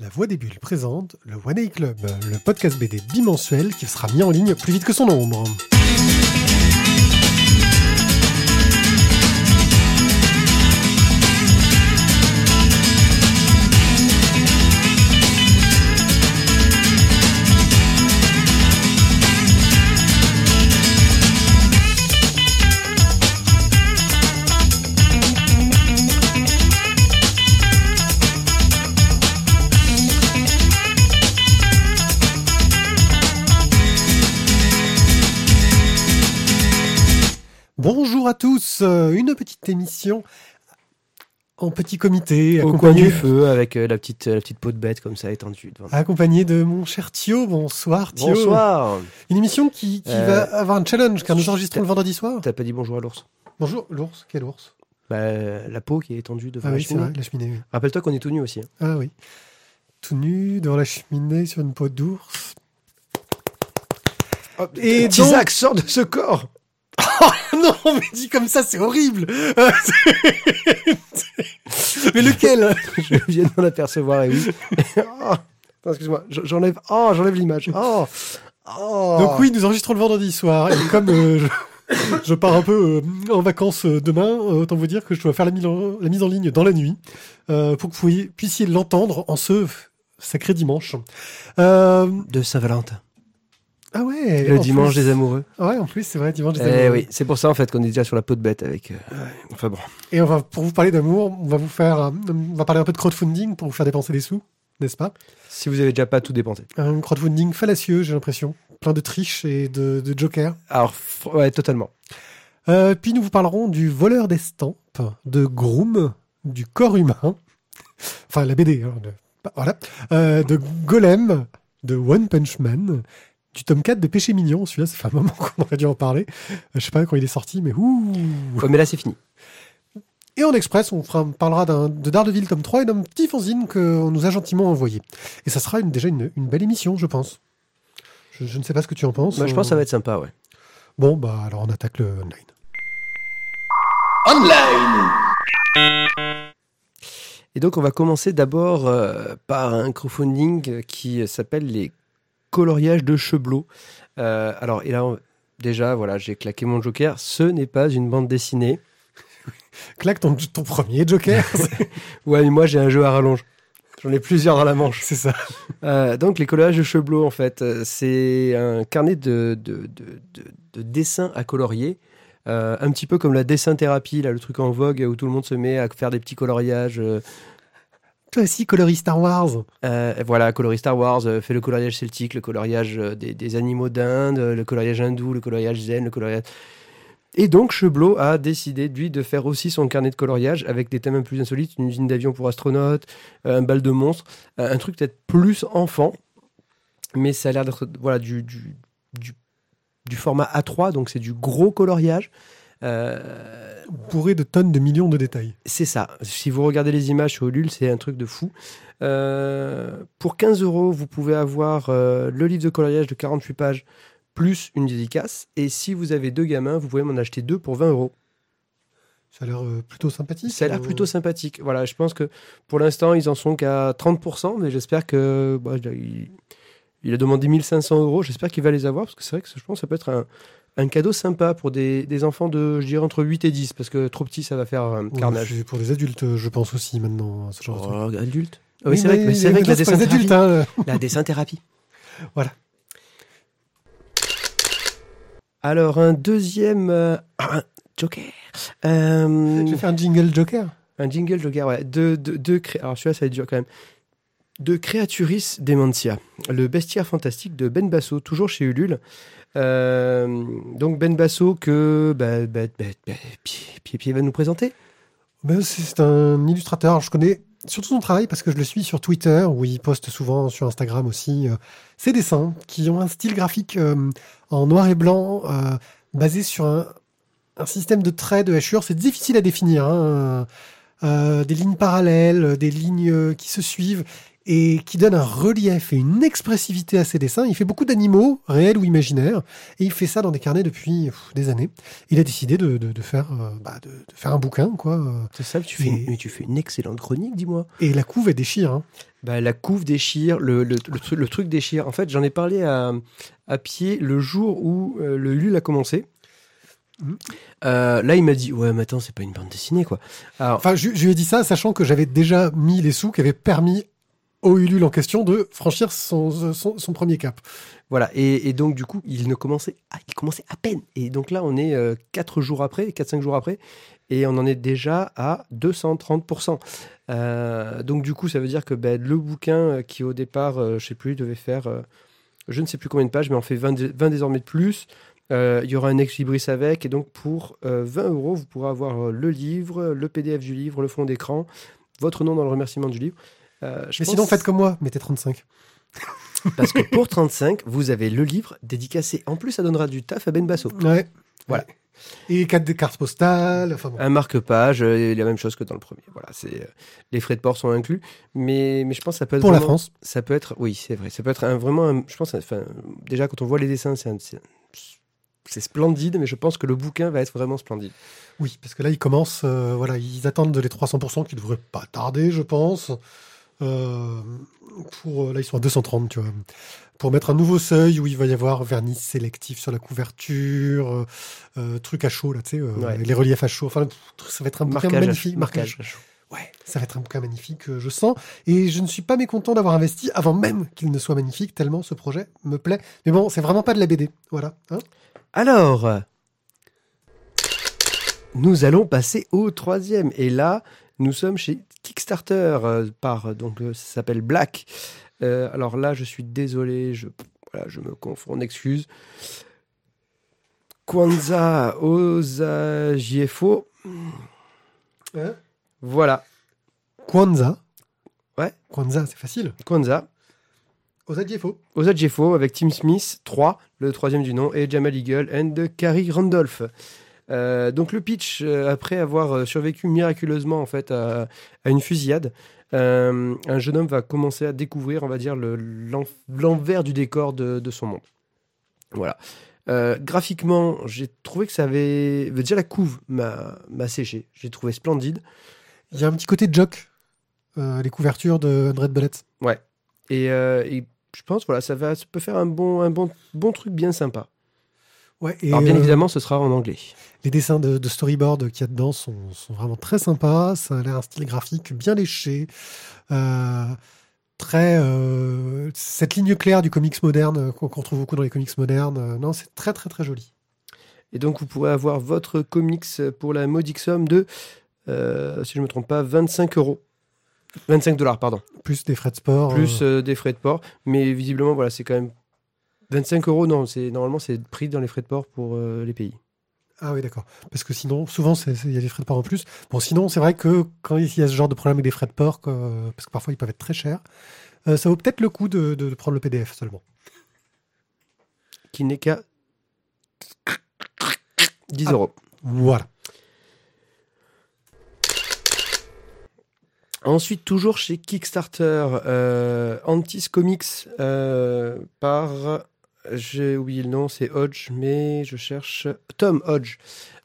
La Voix des Bulles présente le One A Club, le podcast BD bimensuel qui sera mis en ligne plus vite que son ombre. Tous, euh, une petite émission en petit comité, Au coin du feu, avec euh, la petite, la petite peau de bête comme ça étendue. devant. accompagné de mon cher Thio. Bonsoir Thio. Bonsoir Une émission qui, qui Euh, va avoir un challenge car nous enregistrons le vendredi soir. T'as pas dit bonjour à l'ours Bonjour l'ours, quel ours? Bah, La peau qui est étendue devant Ah la oui, cheminée. vrai, la cheminée. oui. Rappelle-toi qu'on est tout nu aussi. hein. Ah oui. Tout nu devant la cheminée sur une peau d'ours. Et donc- Isaac, sors de ce corps non, mais dit comme ça, c'est horrible. Euh, mais lequel? Je viens d'en apercevoir, et oui. Oh, excuse-moi, j'enlève oh, j'enlève l'image. Oh. Oh. Donc oui, nous enregistrons le vendredi soir. Et comme euh, je, je pars un peu euh, en vacances euh, demain, autant vous dire que je dois faire la mise en, la mise en ligne dans la nuit pour que vous puissiez- l'entendre en ce sacré dimanche. De Saint-Valentin. Ah ouais. Le dimanche plus- des amoureux. Ouais, en plus, c'est vrai, dimanche des Eh amoureux. oui, c'est pour ça en fait qu'on est déjà sur la peau de bête avec. euh, Enfin bon. Et on va, pour vous parler d'amour, on va vous faire, euh, on va parler un peu de crowdfunding pour vous faire dépenser des sous, n'est-ce pas? Si vous avez déjà pas tout dépensé. Un crowdfunding fallacieux, j'ai l'impression. Plein de triches et de, de jokers. Alors, ouais, totalement. Euh, puis nous vous parlerons du voleur d'estampes, de Groom, du corps humain, enfin la BD, hein, voilà, de Golem, de One Punch Man, du tome 4 de Péché Mignon, celui-là ça fait un moment qu'on aurait dû en parler, Euh, je sais pas quand il est sorti, mais ouh Ouais, mais là, c'est fini. Et en express, on, fera, parlera d'un- de Daredevil tome 3 et d'un petit fanzine qu'on nous a gentiment envoyé. Et ça sera une- déjà une, une belle émission, je pense. Je, je ne sais pas ce que tu en penses. Moi, je pense que ça va être sympa, ouais. Bon, bah alors on attaque le online. Et donc, on va commencer d'abord euh, par un crowdfunding euh, qui s'appelle les coloriages de Cheblot. Euh, alors, et là, déjà, voilà, j'ai claqué mon joker. Ce n'est pas une bande dessinée. Claque ton, ton premier Joker, Ouais, mais moi, j'ai un jeu à rallonge. J'en ai plusieurs dans la manche. c'est ça. Euh, donc, les coloriages de Cheblot, en fait, euh, c'est un carnet de, de, de, de- de dessins à colorier. Euh, un petit peu comme la dessin thérapie, là, le truc en vogue où tout le monde se met à faire des petits coloriages. euh, Toi aussi, coloris Star Wars. Euh, voilà, coloris Star Wars, euh, fait le coloriage celtique, le coloriage euh, des, animaux d'Inde, le coloriage hindou, le coloriage zen, le coloriage... Et donc, Cheblot a décidé, lui, de faire aussi son carnet de coloriage avec des thèmes un peu plus insolites, une usine d'avion pour astronautes, un bal de monstres, un truc peut-être plus enfant, mais ça a l'air d'être voilà, du, du, du, du format A3, donc c'est du gros coloriage. Euh, Bourré de tonnes de millions de détails. c'est ça. Si vous regardez les images sur Ulule, c'est un truc de fou. Euh, pour 15 euros, vous pouvez avoir euh, le livre de coloriage de 48 pages plus une dédicace. Et si vous avez deux gamins, vous pouvez m'en acheter deux pour 20 euros. Ça a l'air euh, plutôt sympathique. Ça a l'air plutôt sympathique. Voilà, je pense que pour l'instant, ils en sont qu'à 30%, mais j'espère que. bah, il, il a demandé 1500 euros, j'espère qu'il va les avoir, parce que c'est vrai que je pense que ça peut être un, un cadeau sympa pour des, des enfants de, je dirais, entre 8 et 10, parce que trop petit, ça va faire un ouais, carnage. pour des adultes, euh, je pense aussi maintenant, ce genre de truc. Oh, adulte Oui, Oui, c'est vrai, que- mais c'est vrai que la les dessin adultes. Hein. La dessin thérapie. Voilà. Alors, un deuxième euh, un Joker. Euh, Je vais faire un jingle Joker. un jingle Joker, ouais. De, de, de cré- Alors, celui-là, ça va être dur quand même. De Creaturis Dementia, le bestiaire fantastique de Ben Basso, toujours chez Ulule. Euh, donc, Ben Basso que bah, bah, bah, bah, Pierre va nous présenter. Ben, c'est un illustrateur. Alors, je connais surtout son travail parce que je le suis sur Twitter, où il poste souvent sur Instagram aussi euh, ses dessins qui ont un style graphique euh, en noir et blanc, euh, basé sur un, un système de traits, de hachures. C'est difficile à définir. hein. euh, des lignes parallèles, des lignes euh, qui se suivent et qui donnent un relief et une expressivité à ses dessins. Il fait beaucoup d'animaux, réels ou imaginaires, et il fait ça dans des carnets depuis pff, des années. Il a décidé de, de, de faire, euh, bah, de, de faire un bouquin, quoi. C'est ça, tu fais, Et- mais tu fais une excellente chronique, dis-moi. Et la couve, elle déchire. Hein. Bah, la couve déchire, le, le, le, truc- le truc déchire. En fait, j'en ai parlé à, à pied le jour où euh, le LUL a commencé. Mhm. Euh, là, il m'a dit Ouais, mais attends, c'est pas une bande dessinée, quoi. Alors, Enfin, je, je lui ai dit ça, sachant que j'avais déjà mis les sous qui avaient permis au Ulule en question de franchir son, premier cap. voilà. Et, donc, du coup, il ne commençait, ah, il commençait à peine. Et donc là, on est 4 jours après, 4-5 jours après, et on en est déjà à 230%. Euh, donc, du coup, ça veut dire que ben, le bouquin euh, qui, au départ, euh, je sais plus, devait faire, euh, je ne sais plus combien de pages, mais on fait 20, dé- 20 désormais de plus. Euh, il y aura un ex libris avec, et donc pour euh, 20 euros, vous pourrez avoir euh, le livre, le PDF du livre, le fond d'écran, votre nom dans le remerciement du livre. Euh, je Mais pense- sinon, faites comme moi, mettez 35. Parce que pour 35, vous avez le livre dédicacé. En plus, ça donnera du taf à Ben Basso. Ouais. Voilà. Et quatre des cartes postales. Enfin bon. Un marque-page, euh, la même chose que dans le premier. Voilà, c'est euh, les frais de port sont inclus, mais mais je pense que ça peut être Pour la France. Ça peut être, oui, c'est vrai. Ça peut être un- vraiment, un- je pense, enfin, déjà quand on voit les dessins, c'est un- c'est c'est splendide, mais je pense que le bouquin va être vraiment splendide. Oui, parce que là, ils commencent, euh, voilà, ils attendent de les 300% qui devraient pas tarder, je pense. Euh, pour, là, ils sont à 230, tu vois. Pour mettre un nouveau seuil où il va y avoir vernis sélectif sur la couverture, euh, euh, truc à chaud, là, tu sais, euh, Ouais. les reliefs à chaud. Enfin, ça va être un bouquin Marquage, magnifique. marquage. Ouais, ça va être un bouquin magnifique, euh, je sens. Et je ne suis pas mécontent d'avoir investi avant même qu'il ne soit magnifique, tellement ce projet me plaît. Mais bon, c'est vraiment pas de la BD. Voilà. hein. Alors, nous allons passer au troisième. Et là, nous sommes chez Kickstarter euh, par donc euh, ça s'appelle Black. Euh, alors là, je suis désolé, je voilà, je me confonds, on excuse. Kwanzaa Osagiefo. Hein? Voilà, Kwanzaa? Ouais. Kwanzaa, c'est facile. Kwanzaa Osadiefo. Osagiefo avec Tim Smith 3, le troisième du nom, et Jamal Eagle and Carrie Randolph. Euh, donc le pitch, euh, après avoir euh, survécu miraculeusement en fait à, à une fusillade, euh, un jeune homme va commencer à découvrir, on va dire, le- l'en- l'envers du décor de, de son monde. Voilà. Graphiquement, j'ai trouvé que ça avait... Déjà la couve m'a séché. J'ai trouvé splendide. Il y a un petit côté joke. euh, les couvertures de Red Bullets. Et, euh, et je pense, voilà, ça, va, ça peut faire un bon, un bon, bon truc bien sympa. Ouais, et Alors bien euh, évidemment, ce sera en anglais. les dessins de, de storyboard qu'il y a dedans sont, sont vraiment très sympas. Ça a l'air un style graphique bien léché. Euh, très. euh, cette ligne claire du comics moderne qu'on retrouve beaucoup dans les comics modernes. non, c'est très, très, très joli. Et donc, vous pourrez avoir votre comics pour la modique somme de, si je ne me trompe pas, 25 euros. 25 dollars, pardon. Plus des frais de sport. Plus des frais de port. Mais visiblement, voilà, c'est quand même 25 euros. Non, c'est normalement, c'est pris dans les frais de port pour euh, les pays. Ah oui, d'accord. Parce que sinon, souvent, il y a des frais de port en plus. Bon, sinon, c'est vrai que quand il y a ce genre de problème avec des frais de port, que- parce que parfois ils peuvent être très chers, euh, ça vaut peut-être le coup de, de- de prendre le PDF seulement. Qui n'est qu'à 10 Ah. euros. Voilà. Ensuite, toujours chez Kickstarter, euh, Antis Comics euh, par. J'ai oublié le nom, c'est Hodge, mais je cherche. Tom Hodge.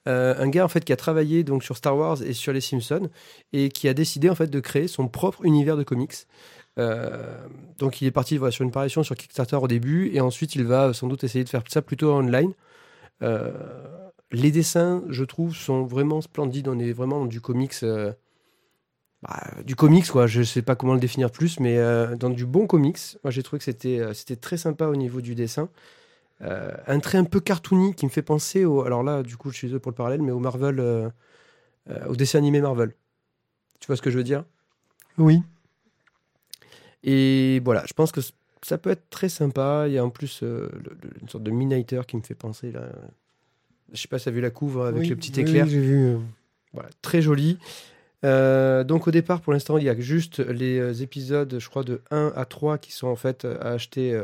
Euh, un gars en fait qui a travaillé donc sur Star Wars et sur les Simpsons et qui a décidé en fait de créer son propre univers de comics. Euh, donc il est parti sur une parution sur Kickstarter au début et ensuite il va sans doute essayer de faire ça plutôt online. Euh, les dessins, je trouve, sont vraiment splendides. On est vraiment dans du comics. Bah, du comics quoi. Je sais pas comment le définir plus mais euh, dans du bon comics moi j'ai trouvé que c'était euh, c'était très sympa au niveau du dessin. Euh, un trait un peu cartoony qui me fait penser au alors là du coup je suis désolé pour le parallèle mais au Marvel au dessin animé Marvel. Tu vois ce que je veux dire? Oui. et voilà je pense que ça peut être très sympa. Il y a en plus le- le- une sorte de Minator qui me fait penser là. Je sais pas si tu as vu la couve avec Oui, le petit oui, éclair. j'ai vu. Voilà, très joli. Euh, donc au départ, pour l'instant, il y a juste les euh, épisodes, je crois, de 1 à 3 qui sont en fait euh, à acheter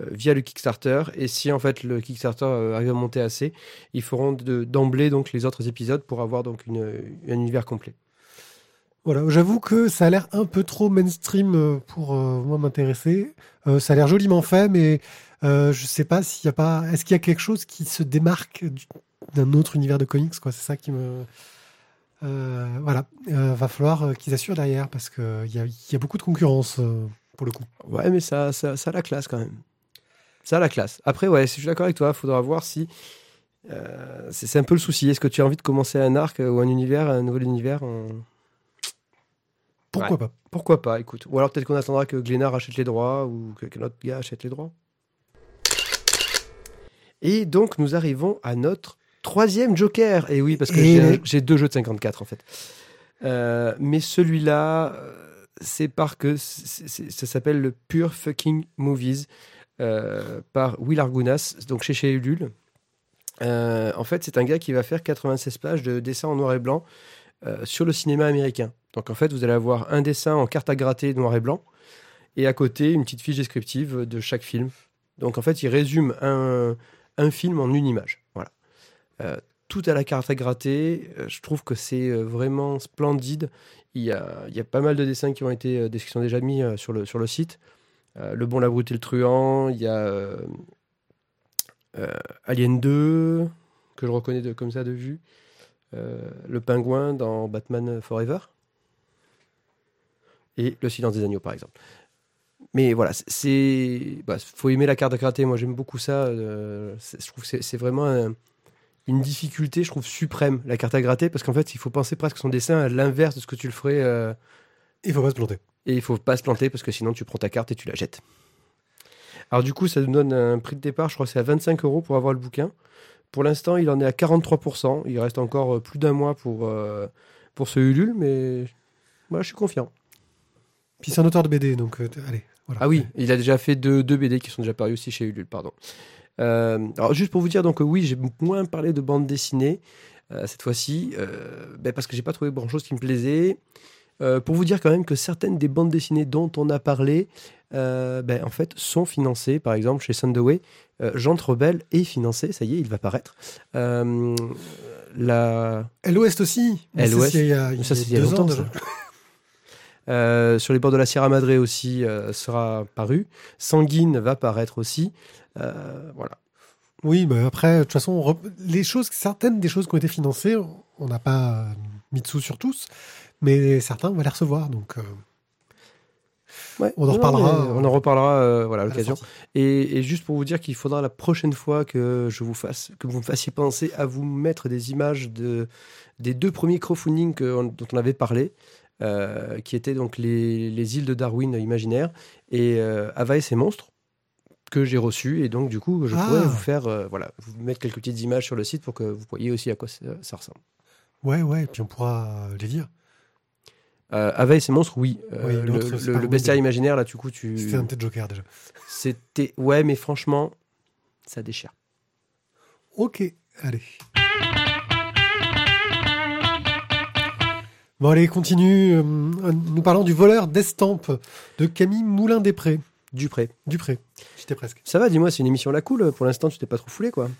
via le Kickstarter. Et si en fait le Kickstarter arrive à monter assez, ils feront de- d'emblée les autres épisodes pour avoir donc une, un univers complet. Voilà, j'avoue que ça a l'air un peu trop mainstream pour moi m'intéresser. Ça a l'air joliment fait, mais euh, je sais pas s'il y a pas. Est-ce qu'il y a quelque chose qui se démarque du- d'un autre univers de comics quoi? C'est ça qui me. Euh, voilà, Euh, va falloir euh, qu'ils assurent derrière parce que il y y a beaucoup de concurrence euh, pour le coup. Ouais, mais ça, ça, ça a la classe quand même. Ça a la classe. Après, ouais, je suis d'accord avec toi. Il faudra voir si. c'est un peu le souci. Est-ce que tu as envie de commencer un arc ou un univers, un nouvel univers en- Pourquoi pas Pourquoi pas, écoute. Ou alors peut-être qu'on attendra que Glénat achète les droits ou que qu'un autre gars achète les droits. Et donc, nous arrivons à notre troisième Joker. Et oui, parce que Et- j'ai deux jeux de 54 en fait. Euh, mais celui-là, euh, c'est par que ça s'appelle le Pure Fucking Movies euh, par Will Argunas, donc chez chez Ulule. Euh, en fait, c'est un gars qui va faire 96 pages de dessins en noir et blanc sur le cinéma américain. Donc en fait, vous allez avoir un dessin en carte à gratter noir et blanc, et à côté une petite fiche descriptive de chaque film. Donc en fait, il résume un, un film en une image. Euh, tout à la carte à gratter, euh, je trouve que c'est euh, vraiment splendide. Il y, a, pas mal de dessins qui ont été qui sont déjà mis sur, le, sur le site. Le bon, la brute et le truand, il y a Alien 2, que je reconnais comme ça de vue. Le pingouin dans Batman Forever. Et Le silence des agneaux, par exemple. Mais voilà, c'est-. Bah, faut aimer la carte à gratter. Moi, j'aime beaucoup ça. je trouve que c'est vraiment un- une difficulté, je trouve, suprême, la carte à gratter, parce qu'en fait, il faut penser presque son dessin à l'inverse de ce que tu le ferais. euh, Il faut pas se planter. et il faut pas se planter, parce que sinon, tu prends ta carte et tu la jettes. Alors, du coup, ça nous donne un prix de départ, je crois que c'est à 25 euros pour avoir le bouquin. Pour l'instant, il en est à 43%. Il reste encore euh, plus d'un mois pour, euh, pour ce Ulule, mais moi, je suis confiant. Puis c'est un auteur de BD, donc euh, t- allez. Voilà. Ah oui, il a déjà fait deux, deux BD qui sont déjà parus aussi chez Ulule, pardon. Euh, alors juste pour vous dire, donc euh, oui, j'ai moins parlé de bande dessinée euh, cette fois-ci, ben, parce que j'ai pas trouvé grand-chose qui me plaisait. Euh, pour vous dire quand même que certaines des bandes dessinées dont on a parlé, euh, ben, en fait, sont financées. Par exemple, chez Sundaway, euh, Jean Rebelle est financé, ça y est, il va paraître. La, LOS aussi. Mais ça, LOS. c'est il y a, il y a ça, c'est il y a deux longtemps, ans ça. Euh, sur les bords de la Sierra Madre aussi euh, sera paru. Sanguine va paraître aussi. Euh, voilà. Oui, mais après, de toute façon, les choses, certaines des choses qui ont été financées, on n'a pas mis de sous sur tous, mais certains, on va les recevoir, donc Ouais. On en reparlera, On en reparlera euh, voilà, l'occasion. Et, et juste pour vous dire qu'il faudra la prochaine fois que je vous fasse, que vous me fassiez penser à vous mettre des images de, des deux premiers crowdfunding que dont on avait parlé, euh, qui étaient donc les, les îles de Darwin imaginaires et euh, Ava et ses monstres que j'ai reçus et donc du coup je Ah. pourrais vous faire euh, voilà vous mettre quelques petites images sur le site pour que vous voyez aussi à quoi ça, ça ressemble. Ouais, ouais, puis on pourra les lire. Euh, Ava et ses monstres oui, Euh, Oui, le, le- bestiaire imaginaire là du coup tu C'était un tête joker déjà. c'était ouais mais franchement ça déchire. Ok, allez. Bon, allez, continue. euh, nous parlons du voleur d'estampes de Camille Moulin-Després. Dupré. Dupré. J'étais presque. Ça va, dis-moi, c'est une émission à la cool. Pour l'instant, tu t'es pas trop foulé, quoi.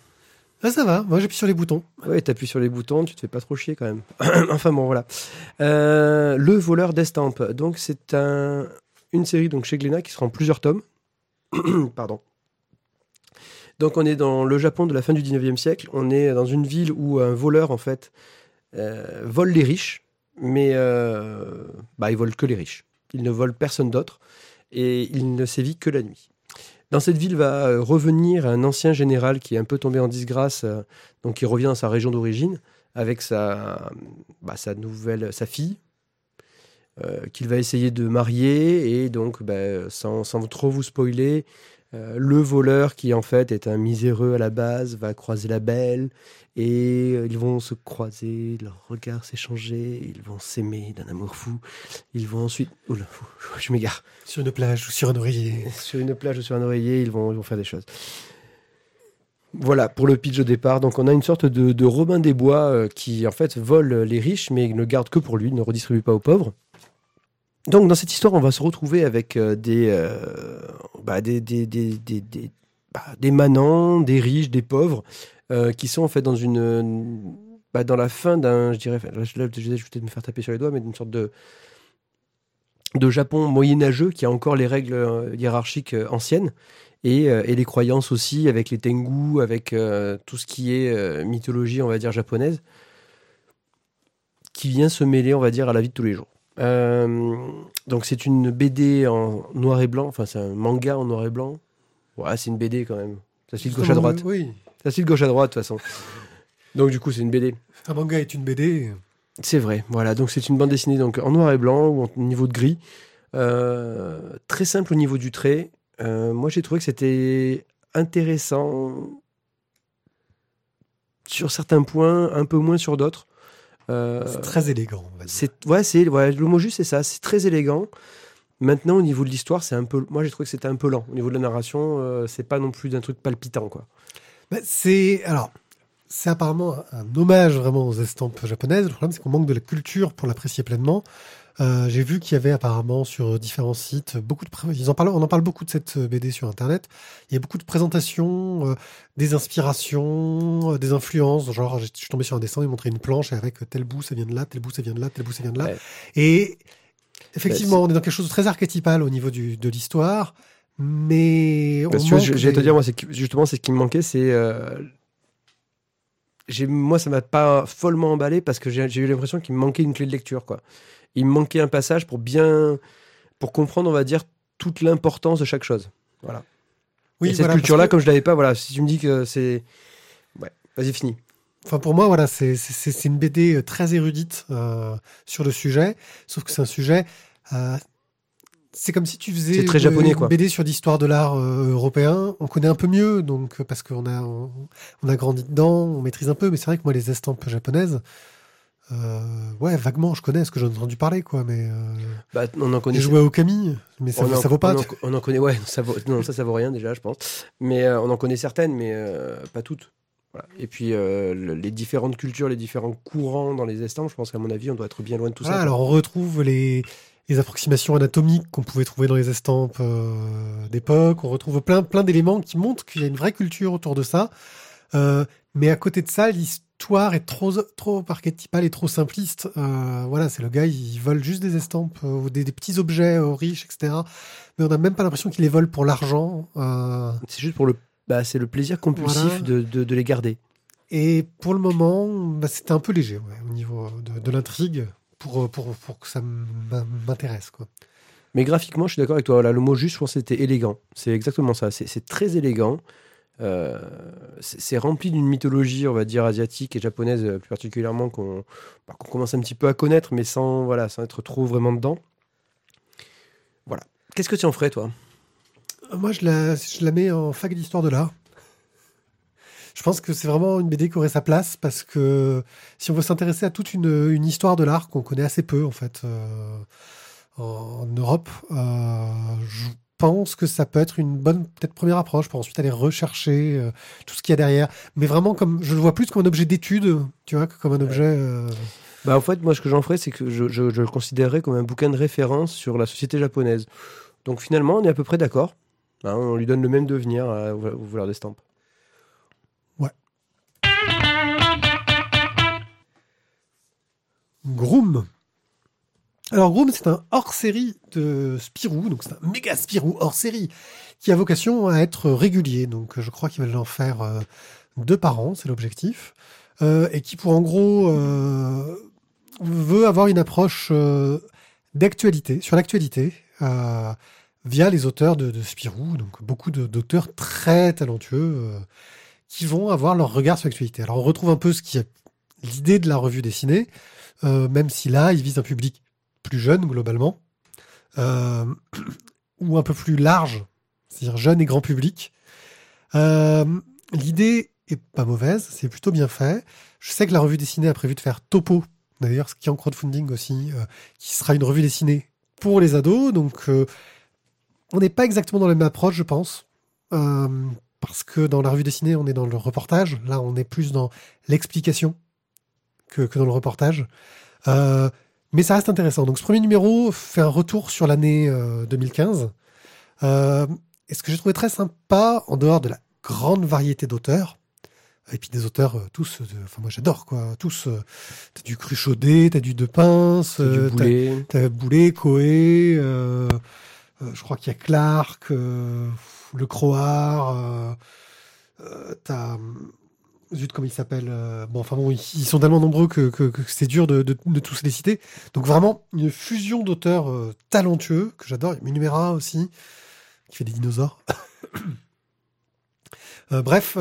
Ah, ça va. Moi, j'appuie sur les boutons. Ouais, t'appuies sur les boutons, tu te fais pas trop chier quand même. enfin bon, voilà. Euh, le voleur d'estampes. Donc, c'est un, une série donc chez Glénat qui sera en plusieurs tomes. Pardon. Donc, on est dans le Japon de la fin du 19e siècle. On est dans une ville où un voleur, en fait, euh, vole les riches, mais euh, bah, il vole que les riches. Il ne vole personne d'autre et il ne sévit que la nuit. Dans cette ville va euh, revenir un ancien général qui est un peu tombé en disgrâce, euh, donc il revient dans sa région d'origine avec sa, bah, sa nouvelle, sa fille, euh, qu'il va essayer de marier et donc, bah, sans, sans trop vous spoiler, euh, le voleur qui en fait est un miséreux à la base va croiser la belle et euh, ils vont se croiser, leurs regards s'échanger, ils vont s'aimer d'un amour fou, ils vont ensuite, oula, je m'égare. Sur une plage ou sur un oreiller. Sur une plage ou sur un oreiller, ils vont, ils vont faire des choses. Voilà pour le pitch au départ. Donc on a une sorte de, de Robin des Bois euh, qui en fait vole les riches mais ne garde que pour lui, ne redistribue pas aux pauvres. Donc dans cette histoire, on va se retrouver avec euh, des, euh, bah, des, bah, des manants, des riches, des pauvres, euh, qui sont en fait dans une, bah, dans la fin d'un, je dirais, là, je vais peut-être me faire taper sur les doigts, mais d'une sorte de Japon moyenâgeux qui a encore les règles hiérarchiques anciennes et, les croyances aussi avec les tengu, avec tout ce qui est mythologie, on va dire japonaise, qui vient se mêler, on va dire, à la vie de tous les jours. Euh, donc c'est une BD en noir et blanc, enfin c'est un manga en noir et blanc. Ouais, c'est une BD quand même. Ça se lit de gauche à droite. Oui. Ça se lit de gauche à droite de toute façon. Donc du coup c'est une BD. Un manga est une BD. C'est vrai, voilà. Donc c'est une bande dessinée donc en noir et blanc ou en niveau de gris, Euh, très simple au niveau du trait. Euh, moi j'ai trouvé que c'était intéressant sur certains points, un peu moins sur d'autres. Euh, C'est très élégant. on va dire. c'est ouais, c'est ouais, le mot juste c'est ça. C'est très élégant. Maintenant au niveau de l'histoire, c'est un peu. Moi j'ai trouvé que c'était un peu lent. Au niveau de la narration, euh, c'est pas non plus d'un truc palpitant quoi. Bah, c'est alors, c'est apparemment un, un hommage vraiment aux estampes japonaises. Le problème, c'est qu'on manque de la culture pour l'apprécier pleinement. Euh, J'ai vu qu'il y avait apparemment sur différents sites beaucoup de. Ils en parlent, on en parle beaucoup de cette euh, BD sur Internet. Il y a beaucoup de présentations, euh, des inspirations, euh, des influences. Genre, je suis tombé sur un dessin, ils montraient une planche avec tel bout ça vient de là, tel bout ça vient de là, tel bout ça vient de là. Ouais. Et effectivement, on est dans quelque chose de très archétypal au niveau du, de l'histoire. Mais on que manque je- j'allais te des- dire, moi, c'est justement, c'est ce qui me manquait, c'est. moi, ça m'a pas follement emballé parce que j'ai eu l'impression qu'il me manquait une clé de lecture, quoi. Il me manquait un passage pour bien. pour comprendre, on va dire, toute l'importance de chaque chose. Voilà. Oui, Et cette voilà, culture-là, que- comme je l'avais pas, voilà, si tu me dis que c'est. Ouais, vas-y, fini. Enfin, pour moi, voilà, c'est c'est- c'est une BD euh, très érudite euh, sur le sujet, sauf que c'est un sujet. euh, c'est comme si tu faisais C'est très une- japonais, une quoi. BD sur l'histoire de l'art euh, européen. On connaît un peu mieux, donc parce qu'on a on, on a grandi dedans, on maîtrise un peu. Mais c'est vrai que moi, les estampes japonaises, euh, ouais, vaguement, je connais ce que j'en ai entendu parler, quoi. Mais euh, Bah, on en connaît. j'ai joué à Okami, mais ça, en, ça vaut pas. On en, tu- on en connaît, ouais, ça vaut, non, ça, ça vaut rien déjà, je pense. Mais euh, on en connaît certaines, mais pas toutes. Voilà. Et puis le- les différentes cultures, les différents courants dans les estampes, je pense qu'à mon avis, on doit être bien loin de tout ça. quoi. alors on retrouve les, les approximations anatomiques qu'on pouvait trouver dans les estampes d'époque. On retrouve plein, plein d'éléments qui montrent qu'il y a une vraie culture autour de ça. Euh, mais à côté de ça, l'histoire est trop, trop archétypale et trop simpliste. Euh, voilà, c'est le gars, il vole juste des estampes euh, ou des, des petits objets euh, riches, etc. Mais on n'a même pas l'impression qu'il les vole pour l'argent. C'est juste pour le, bah, c'est le plaisir compulsif Voilà. de, de, de les garder. et pour le moment, bah, c'était un peu léger ouais, au niveau de, de l'intrigue pour, pour, pour que ça m'intéresse. quoi. Mais graphiquement, je suis d'accord avec toi. Voilà, le mot juste, je pense, c'était élégant. C'est exactement ça. C'est très élégant. Euh, c'est rempli d'une mythologie, on va dire, asiatique et japonaise euh, plus particulièrement, qu'on bah, qu'on commence un petit peu à connaître, mais sans, voilà, sans être trop vraiment dedans. Voilà. Qu'est-ce que tu en ferais, toi? Moi, je la, mets en fac d'histoire de l'art. Je pense que c'est vraiment une BD qui aurait sa place parce que si on veut s'intéresser à toute une, histoire de l'art qu'on connaît assez peu en fait euh, en, Europe, euh, je pense que ça peut être une bonne peut-être première approche pour ensuite aller rechercher euh, tout ce qu'il y a derrière. Mais vraiment comme je le vois plus comme un objet d'étude, tu vois, que comme un objet. euh, bah, En fait, moi, ce que j'en ferais, c'est que je, je- je le considérerais comme un bouquin de référence sur la société japonaise. Donc finalement, on est à peu près d'accord. Hein, on lui donne le même devenir à- au voleur d'estampes. Groom. Alors Groom, c'est un hors-série de Spirou, donc c'est un méga Spirou hors-série qui a vocation à être régulier. Donc je crois qu'ils veulent en faire euh, deux par an, c'est l'objectif, Euh, et qui pour en gros euh, veut avoir une approche d'actualité, sur l'actualité, via les auteurs de, Spirou, donc beaucoup d'auteurs très talentueux qui vont avoir leur regard sur l'actualité. Alors on retrouve un peu ce qui est l'idée de la revue dessinée, même si là, il vise un public plus jeune globalement, euh, ou un peu plus large, c'est-à-dire jeune et grand public. Euh, L'idée est pas mauvaise, c'est plutôt bien fait. Je sais que la revue dessinée a prévu de faire Topo, d'ailleurs, ce qui est en crowdfunding aussi, euh, qui sera une revue dessinée pour les ados. Donc, on n'est pas exactement dans la même approche, je pense. Parce que dans la revue dessinée, on est dans le reportage. Là, on est plus dans l'explication que, que dans le reportage. Mais ça reste intéressant. Donc ce premier numéro fait un retour sur l'année euh, 2015. Euh, et ce que j'ai trouvé très sympa, en dehors de la grande variété d'auteurs, Et puis des auteurs euh, tous, euh, enfin moi j'adore quoi, tous. euh, t'as du Cruchaudet, t'as du De Pince, euh, t'as- boulet. Coé, euh, euh, je crois qu'il y a Clark, euh, Le Croard, euh, euh, t'as. Zut, comment il s'appelle euh, Bon, enfin bon, ils, ils sont tellement nombreux que, c'est dur de, tous les citer. Donc vraiment, une fusion d'auteurs euh, talentueux, que j'adore. Il y a Munumera aussi, qui fait des dinosaures. Euh, bref.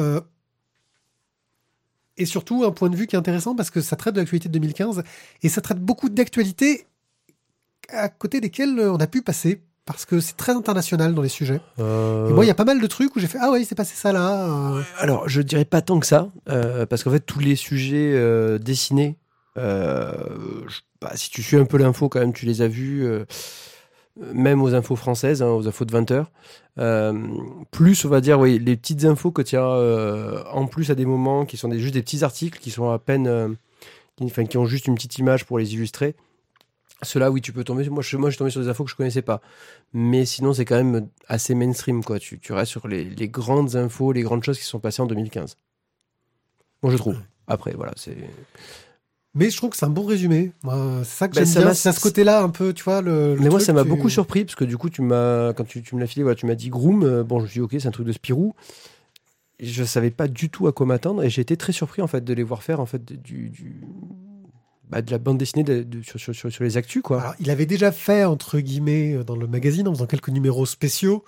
et surtout, un point de vue qui est intéressant parce que ça traite de l'actualité de 2015 et ça traite beaucoup d'actualités à côté desquelles on a pu passer parce que c'est très international dans les sujets. Euh, Et moi, il y a pas mal de trucs où j'ai fait Ah ouais, il s'est passé ça là. euh. Alors, je dirais pas tant que ça, euh, parce qu'en fait, tous les sujets dessinés, bah, si tu suis un peu l'info, quand même, tu les as vus, même aux infos françaises, hein, aux infos de 20h. plus, on va dire, oui, les petites infos que tu as en plus à des moments qui sont des, juste des petits articles qui sont à peine. qui ont juste une petite image pour les illustrer. Ceux-là, oui, tu peux tomber. Moi je, moi, je suis tombé sur des infos que je connaissais pas. Mais sinon, c'est quand même assez mainstream, quoi. Tu, tu restes sur les, les grandes infos, les grandes choses qui sont passées en 2015. Moi, je trouve. Après, voilà, c'est. Mais je trouve que c'est un bon résumé. C'est ça que Bah, j'aime bien. C'est à ce côté-là, un peu, tu vois. Le, le Mais moi, truc, ça m'a tu- beaucoup surpris parce que du coup, tu m'as, quand tu, tu me l'as filé, voilà, tu m'as dit Groom. euh, bon, je me suis dit, ok, c'est un truc de Spirou. Je savais pas du tout à quoi m'attendre et j'ai été très surpris en fait de les voir faire en fait du, du- bah, de la bande dessinée de- de- sur, sur, sur, sur les actus quoi. Alors, il avait déjà fait, entre guillemets, euh, dans le magazine, en faisant quelques numéros spéciaux,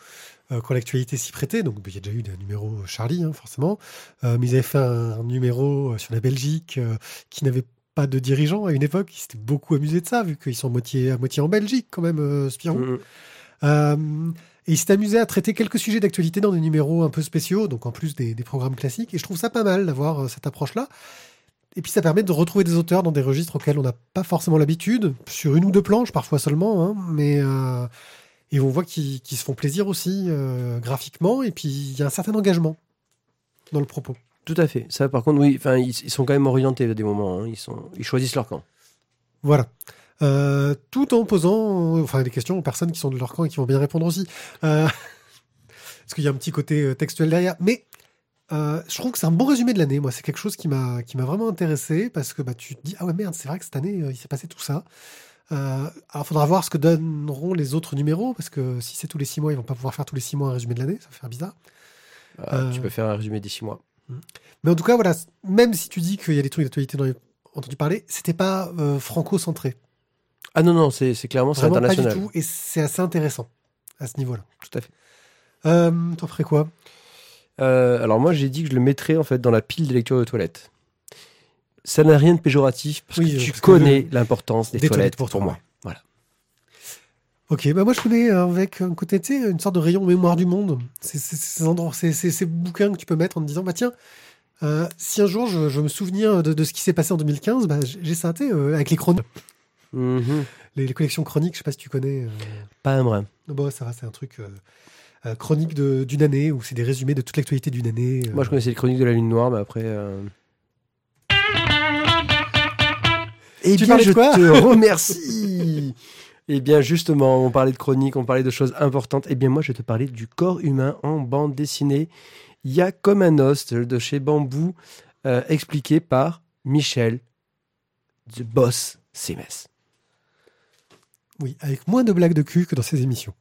euh, quand l'actualité s'y prêtait. Donc, il y a déjà eu des numéros Charlie, hein, forcément. Euh, mais ils avaient fait un, numéro sur la Belgique euh, qui n'avait pas de dirigeant à une époque. Ils s'étaient beaucoup amusés de ça, vu qu'ils sont moitié, à moitié en Belgique, quand même, Spirou. Mm, mm. Euh, et il s'est amusé à traiter quelques sujets d'actualité dans des numéros un peu spéciaux, donc en plus des, des programmes classiques. Et je trouve ça pas mal d'avoir cette approche-là. Et puis ça permet de retrouver des auteurs dans des registres auxquels on n'a pas forcément l'habitude, sur une ou deux planches parfois seulement, hein, mais euh, et on voit qu'ils se font plaisir aussi euh, graphiquement, et puis il y a un certain engagement dans le propos. Tout à fait. Ça, par contre, oui, enfin, ils, ils sont quand même orientés à des moments. hein. Ils sont, ils choisissent leur camp. Voilà. Euh, tout en posant enfin, des questions aux personnes qui sont de leur camp et qui vont bien répondre aussi. Euh, parce qu'il y a un petit côté textuel derrière. Mais euh, je trouve que c'est un bon résumé de l'année. Moi, c'est quelque chose qui m'a qui m'a vraiment intéressé parce que bah, tu te dis ah ouais merde, c'est vrai que cette année euh, il s'est passé tout ça. Euh, alors, faudra voir ce que donneront les autres numéros parce que si c'est tous les six mois, ils vont pas pouvoir faire tous les six mois un résumé de l'année, ça va faire bizarre. Euh, Euh. Tu peux faire un résumé d'ici mois. Mais en tout cas, voilà, même si tu dis qu'il y a des trucs d'actualité dont j'ai entendu parler, c'était pas euh, franco-centré. Ah non, non, c'est c'est clairement c'est Vraiment pas du international. tout, et c'est assez intéressant à ce niveau-là. Tout à fait. Euh, T'en ferais quoi? Euh, alors moi, j'ai dit que je le mettrais en fait dans la pile des lectures de toilettes. Ça n'a rien de péjoratif parce Oui, que tu parce que connais l'importance des, des toilettes, toilettes pour pour, toi, moi. ouais. Voilà. Ok, bah moi je connais euh, avec un côté, tu sais, une sorte de rayon mémoire du monde. C'est ces endroits, c'est c'est ces bouquins que tu peux mettre en te disant, bah tiens, euh, si un jour je, je me souviens de, de ce qui s'est passé en 2015, bah j'ai ça, euh, avec les chroniques, Mhm. les, les collections chroniques, je sais pas si tu connais. Pas un brin. bon, ça va, c'est un truc euh, chronique de- d'une année où c'est des résumés de toute l'actualité d'une année. euh. Moi, je connaissais les chroniques de la Lune Noire, mais après. euh, Eh Tu bien, de je quoi te remercie. Eh bien, justement, on parlait de chroniques, on parlait de choses importantes. Eh bien, moi, je vais te parler du corps humain en bande dessinée. Il y a comme un os de chez Bambou, euh, expliqué par Michel, The Boss Semes. Oui, avec moins de blagues de cul que dans ces émissions.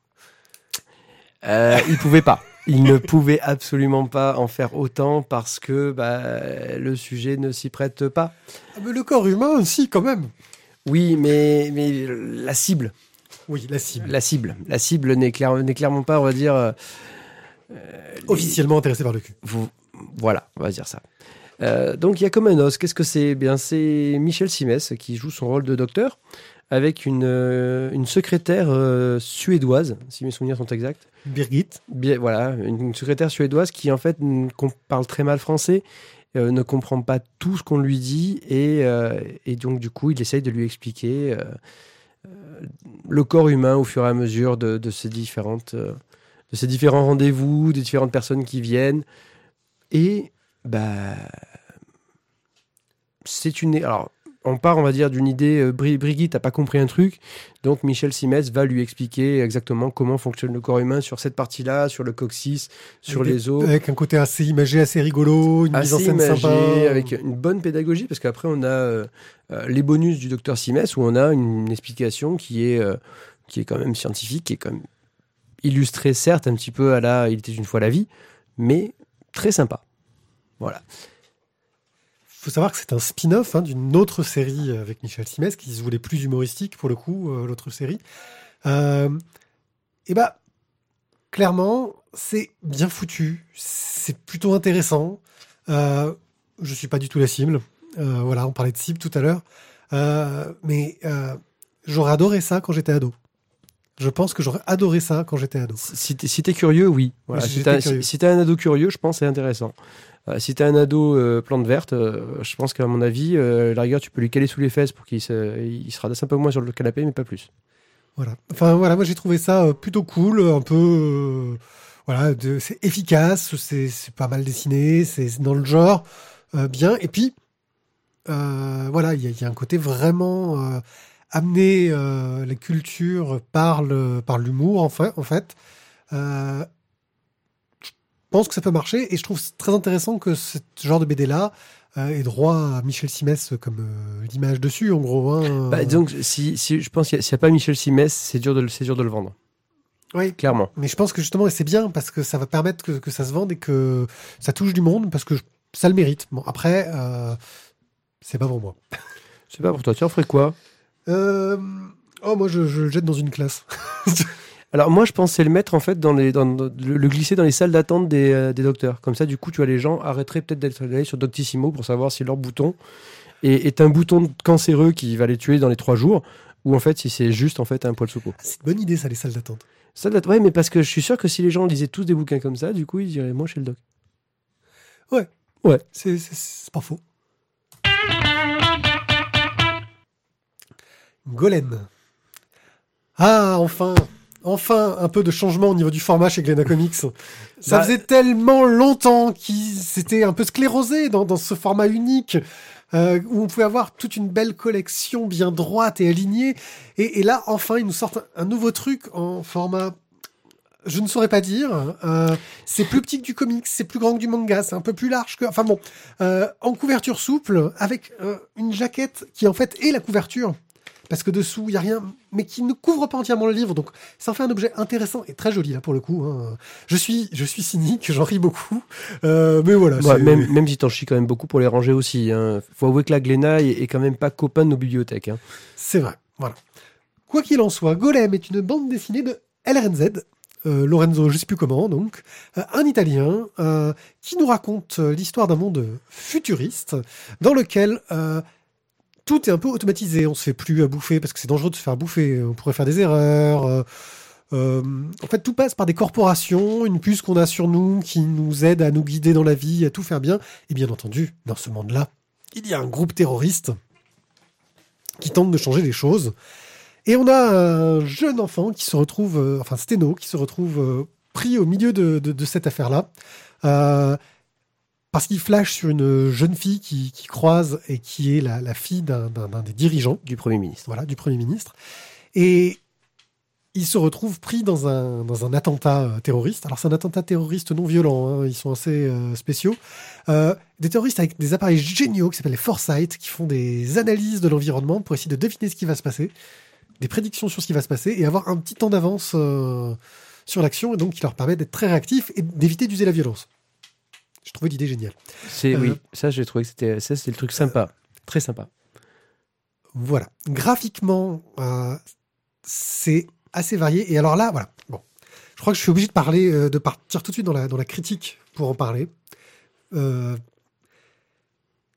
Euh, il pouvait pas. Il ne pouvait absolument pas en faire autant parce que bah, le sujet ne s'y prête pas. Ah, mais le corps humain, si, quand même. Oui, mais, mais la cible, Oui, la cible. la cible, la cible n'est clair- n'est clairement pas, on va dire, euh, Officiellement intéressé par le cul. vous- voilà, on va dire ça. Euh, donc il y a comme un os. Qu'est-ce que c'est? Bien, c'est Michel Simès qui joue son rôle de docteur avec une, euh, une secrétaire euh, suédoise, si mes souvenirs sont exacts. Birgit. Bien, voilà, une, secrétaire suédoise qui en fait parle très mal français, euh, ne comprend pas tout ce qu'on lui dit et, euh, et donc du coup il essaye de lui expliquer euh, le corps humain au fur et à mesure de, de ces différentes de ces différents rendez-vous, des différentes personnes qui viennent et bah c'est une alors on part, on va dire, d'une idée, euh, Bri- Brigitte n'a pas compris un truc, donc Michel Simès va lui expliquer exactement comment fonctionne le corps humain sur cette partie-là, sur le coccyx, sur Avec les os. Avec un côté assez imagé, assez rigolo, une mise en assez scène imagé, sympa. avec une bonne pédagogie, parce qu'après on a euh, euh, les bonus du docteur Simès, où on a une explication qui est, euh, qui est quand même scientifique, qui est quand même illustrée certes un petit peu à la Il était une fois la vie, mais très sympa. Voilà. Faut savoir que c'est un spin-off hein, d'une autre série avec Michel Simès qui se voulait plus humoristique pour le coup, euh, l'autre série. Euh, et bah, clairement, c'est bien foutu, c'est plutôt intéressant. Euh, je suis pas du tout la cible. Euh, voilà, on parlait de cible tout à l'heure. Euh, mais euh, j'aurais adoré ça quand j'étais ado. Je pense que j'aurais adoré ça quand j'étais ado. Si t'es si t'es curieux, oui. Voilà. Si si- si t'as un ado curieux, je pense que c'est intéressant. Euh, si t'as un ado euh, plante verte, euh, je pense qu'à mon avis, euh, la rigueur, tu peux lui caler sous les fesses pour qu'il se, il se radasse un peu moins sur le canapé, mais pas plus. Voilà. Enfin voilà, moi j'ai trouvé ça plutôt cool, un peu voilà, c'est efficace, c'est pas mal dessiné, c'est dans le genre bien. Et puis voilà, il y, a- il y a un côté vraiment amener euh, la culture par le par l'humour en fait. En fait, Euh, je pense que ça peut marcher et je trouve très intéressant que ce genre de BD là ait droit à Michel Simès comme euh, l'image dessus en gros. Hein. Bah, donc, si, si, je pense qu'il n'y a, pas Michel Simès, c'est dur, de, dur de le vendre, Oui. clairement. Mais je pense que justement, et c'est bien parce que ça va permettre que, que ça se vende et que ça touche du monde parce que je- ça le mérite. Bon, après, euh, c'est pas pour moi. C'est pas pour toi, tu en ferais quoi? Euh, oh, moi, je, je le jette dans une classe. Alors moi, je pensais le mettre en fait dans les, dans, dans- le, le glisser dans les salles d'attente des, euh, des docteurs. Comme ça, du coup, tu vois, les gens arrêteraient peut-être d'être allés sur Doctissimo pour savoir si leur bouton est, est un bouton cancéreux qui va les tuer dans les trois jours, ou en fait si c'est juste en fait un poil sous peau. c'est une bonne idée, ça, les salles d'attente. Être- ouais, mais parce que je suis sûr que si les gens lisaient tous des bouquins comme ça, du coup, ils iraient moins chez le doc. C'est c'est- c'est pas faux. Golem. Ah, enfin Enfin, un peu de changement au niveau du format chez Glena Comics. Ça Bah- faisait tellement longtemps qu'ils s'étaient un peu sclérosés dans, dans ce format unique, euh, où on pouvait avoir toute une belle collection bien droite et alignée. Et, et là, enfin, ils nous sortent un, un nouveau truc en format... Je ne saurais pas dire. Euh, c'est plus petit que du comics, c'est plus grand que du manga, c'est un peu plus large que... Enfin bon, euh, en couverture souple, avec une jaquette qui en fait est la couverture. Parce que dessous, il y a rien, mais qui ne couvre pas entièrement le livre. Donc, ça en fait un objet intéressant et très joli, là, pour le coup. hein. Je suis, je suis cynique, j'en ris beaucoup. Euh, mais voilà. Ouais, même, même si t'en chies quand même beaucoup pour les ranger aussi. Hein. Faut avouer que la Glénat est, est quand même pas copain de nos bibliothèques. Hein. C'est vrai, voilà. Quoi qu'il en soit, Golem est une bande dessinée de LRNZ, euh, Lorenzo, je sais plus comment, donc, euh, un Italien euh, qui nous raconte l'histoire d'un monde futuriste dans lequel tout est un peu automatisé. On se fait plus à bouffer parce que c'est dangereux de se faire bouffer. On pourrait faire des erreurs. euh, euh, en fait, tout passe par des corporations, une puce qu'on a sur nous qui nous aide à nous guider dans la vie, à tout faire bien. Et bien entendu, dans ce monde-là, il y a un groupe terroriste qui tente de changer les choses. Et on a un jeune enfant qui se retrouve, euh, enfin Steno, qui se retrouve pris au milieu de, cette affaire-là, parce qu'il flash sur une jeune fille qui, qui croise et qui est la, la fille d'un des dirigeants, Du Premier ministre. voilà, du Premier ministre. Et il se retrouve pris dans un, dans un attentat euh, terroriste. Alors c'est un attentat terroriste non violent, hein, ils sont assez euh, spéciaux. Euh, des terroristes avec des appareils géniaux qui s'appellent les Foresight, qui font des analyses de l'environnement pour essayer de deviner ce qui va se passer, des prédictions sur ce qui va se passer et avoir un petit temps d'avance euh, sur l'action, et donc qui leur permet d'être très réactifs et d'éviter d'user la violence. Je trouvais l'idée géniale. C'est Euh, oui, ça j'ai trouvé que c'était ça c'était le truc sympa, très sympa. Voilà. Graphiquement, euh, c'est assez varié. Et alors là, voilà. Bon. Je crois que je suis obligé de parler, euh, de partir tout de suite dans la, dans la critique pour en parler. Euh,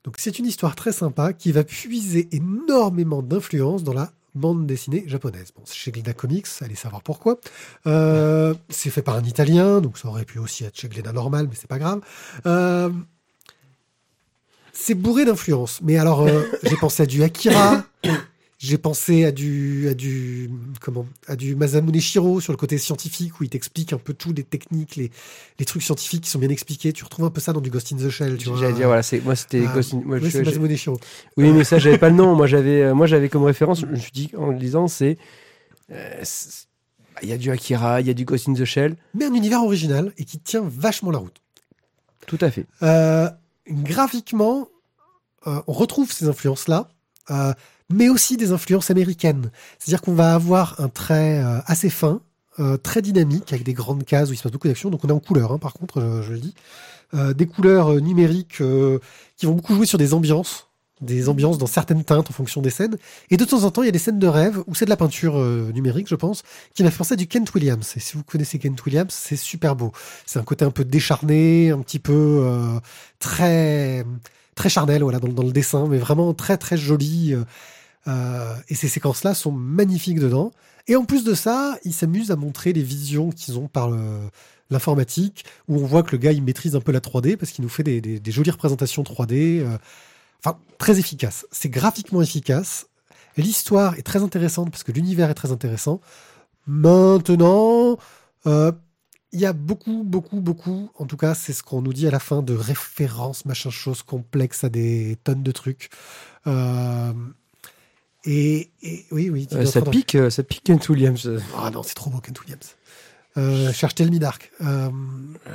donc, c'est une histoire très sympa qui va puiser énormément d'influence dans la bande dessinée japonaise. Bon, c'est chez Glénat Comics, allez savoir pourquoi. Euh, c'est fait par un Italien, donc ça aurait pu aussi être chez Glénat normal, mais c'est pas grave. Euh, c'est bourré d'influence. Mais alors, euh, j'ai pensé à du Akira, J'ai pensé à du, à du, comment, à du Masamune Shiro sur le côté scientifique où il t'explique un peu tout, les techniques, les, les trucs scientifiques qui sont bien expliqués. Tu retrouves un peu ça dans du Ghost in the Shell, tu vois. J'allais dire, voilà, c'est, moi c'était Ah, Ghost in- moi, oui, je- Masamune Shiro. Oui, mais ça, j'avais pas le nom. Moi, j'avais, euh, moi, j'avais comme référence, je me suis dit, en le lisant, c'est. euh, c'est- Il y a du Akira, il y a du Ghost in the Shell. Mais un univers original et qui tient vachement la route. Tout à fait. Euh, graphiquement, euh, on retrouve ces influences-là, euh, mais aussi des influences américaines. C'est-à-dire qu'on va avoir un trait euh, assez fin, euh, très dynamique, avec des grandes cases où il se passe beaucoup d'action. Donc on est en couleur, hein, par contre, je, le dis. Euh, des couleurs numériques qui vont beaucoup jouer sur des ambiances, des ambiances dans certaines teintes en fonction des scènes. Et de temps en temps, il y a des scènes de rêve où c'est de la peinture numérique, je pense, qui penser à du Kent Williams. Et si vous connaissez Kent Williams, c'est super beau. C'est un côté un peu décharné, un petit peu très très charnel, voilà, dans le dessin, mais vraiment très très joli. Euh, et ces séquences-là sont magnifiques dedans. Et en plus de ça, ils s'amusent à montrer les visions qu'ils ont par l'informatique, où on voit que le gars il maîtrise un peu la 3D parce qu'il nous fait des, jolies représentations 3D. euh, Enfin, très efficace. C'est graphiquement efficace. L'histoire est très intéressante parce que l'univers est très intéressant. Maintenant, euh, il y a beaucoup, beaucoup, beaucoup, en tout cas, c'est ce qu'on nous dit à la fin, de références, machin chose complexes à des tonnes de trucs. Euh, et, et- oui, oui. Euh, ça pique, euh, ça pique Kent Williams. Euh, Ah non, c'est trop beau, Kent Williams. Euh, cherche Tell Me Dark. Euh,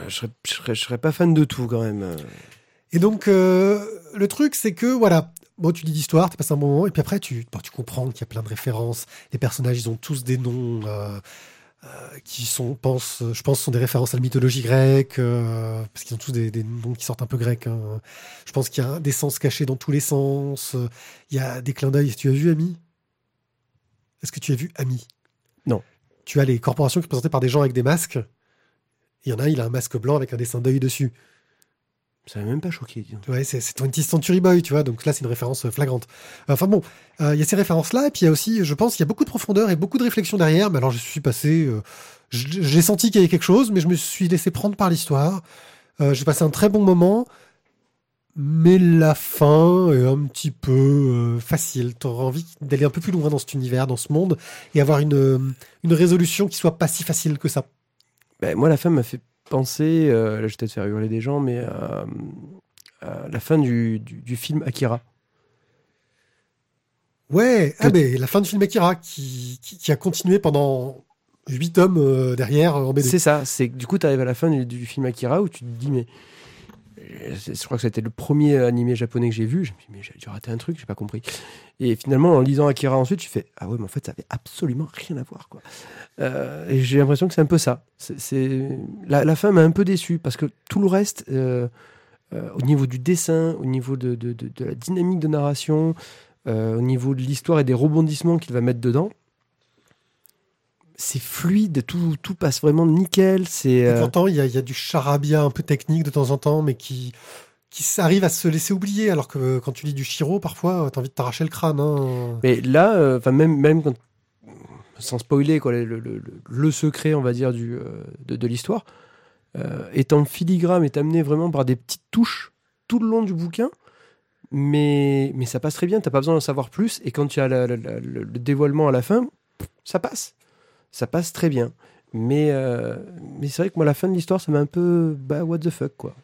je, serais, je, serais, je serais pas fan de tout quand même. euh. Et donc, euh, le truc, c'est que, voilà, bon, tu dis l'histoire, tu passes un bon moment, et puis après, tu, bon, tu comprends qu'il y a plein de références. Les personnages, ils ont tous des noms euh, euh, qui sont, pense, je pense, sont des références à la mythologie grecque, euh, parce qu'ils ont tous des, des noms qui sortent un peu grecs. hein. Je pense qu'il y a des sens cachés dans tous les sens. euh, Il y a des clins d'œil. Tu as vu Ami? Est-ce que tu as vu Ami? Non. Tu as les corporations qui sont présentées par des gens avec des masques. Il y en a un, il a un masque blanc avec un dessin d'œil dessus. Ça m'a même pas choqué. Ouais, c'est c'est 20th Century Boy, tu vois, donc là c'est une référence euh, flagrante. Enfin bon, euh, il y a ces références-là, et puis il y a aussi, je pense, il y a beaucoup de profondeur et beaucoup de réflexion derrière, mais alors je suis passé, euh, j'ai senti qu'il y avait quelque chose, mais je me suis laissé prendre par l'histoire. Euh, j'ai passé un très bon moment, mais la fin est un petit peu facile. T'auras envie d'aller un peu plus loin dans cet univers, dans ce monde, et avoir une, une résolution qui soit pas si facile que ça. Ben, moi, la fin m'a fait penser, euh, là je vais peut-être faire hurler des gens, mais euh, à la fin du, du, du film Akira. Ouais, ah mais la fin du film Akira qui, qui, qui a continué pendant huit tomes euh, derrière euh, en BD. C'est ça, c'est du coup, tu arrives à la fin du, du film Akira où tu te dis, mais. Euh, Je crois que c'était le premier animé japonais que j'ai vu. Je me dis, mais j'ai dû rater un truc, j'ai pas compris. Et finalement, en lisant Akira ensuite, tu fais, ah ouais, mais en fait, ça avait absolument rien à voir. Quoi. Euh, et j'ai l'impression que c'est un peu ça. La, fin m'a un peu déçu parce que tout le reste, euh, au niveau du dessin, au niveau de, de- la dynamique de narration, au niveau de l'histoire et des rebondissements qu'il va mettre dedans, c'est fluide, tout, tout passe vraiment nickel. C'est, euh, il y a, il y a du charabia un peu technique de temps en temps, mais qui, qui arrive à se laisser oublier. Alors que quand tu lis du Shiro, parfois, t'as envie de t'arracher le crâne. hein. Mais là, euh, enfin même même quand, sans spoiler quoi, le, le- le- le secret, on va dire du euh, de, de l'histoire, euh, est en filigrane, est amené vraiment par des petites touches tout le long du bouquin. Mais, mais ça passe très bien, t'as pas besoin d'en savoir plus. Et quand tu as la- la- la- le, le dévoilement à la fin, ça passe. Ça passe très bien. Mais, euh, mais c'est vrai que moi, la fin de l'histoire, ça m'a un peu. Bah, what the fuck, quoi.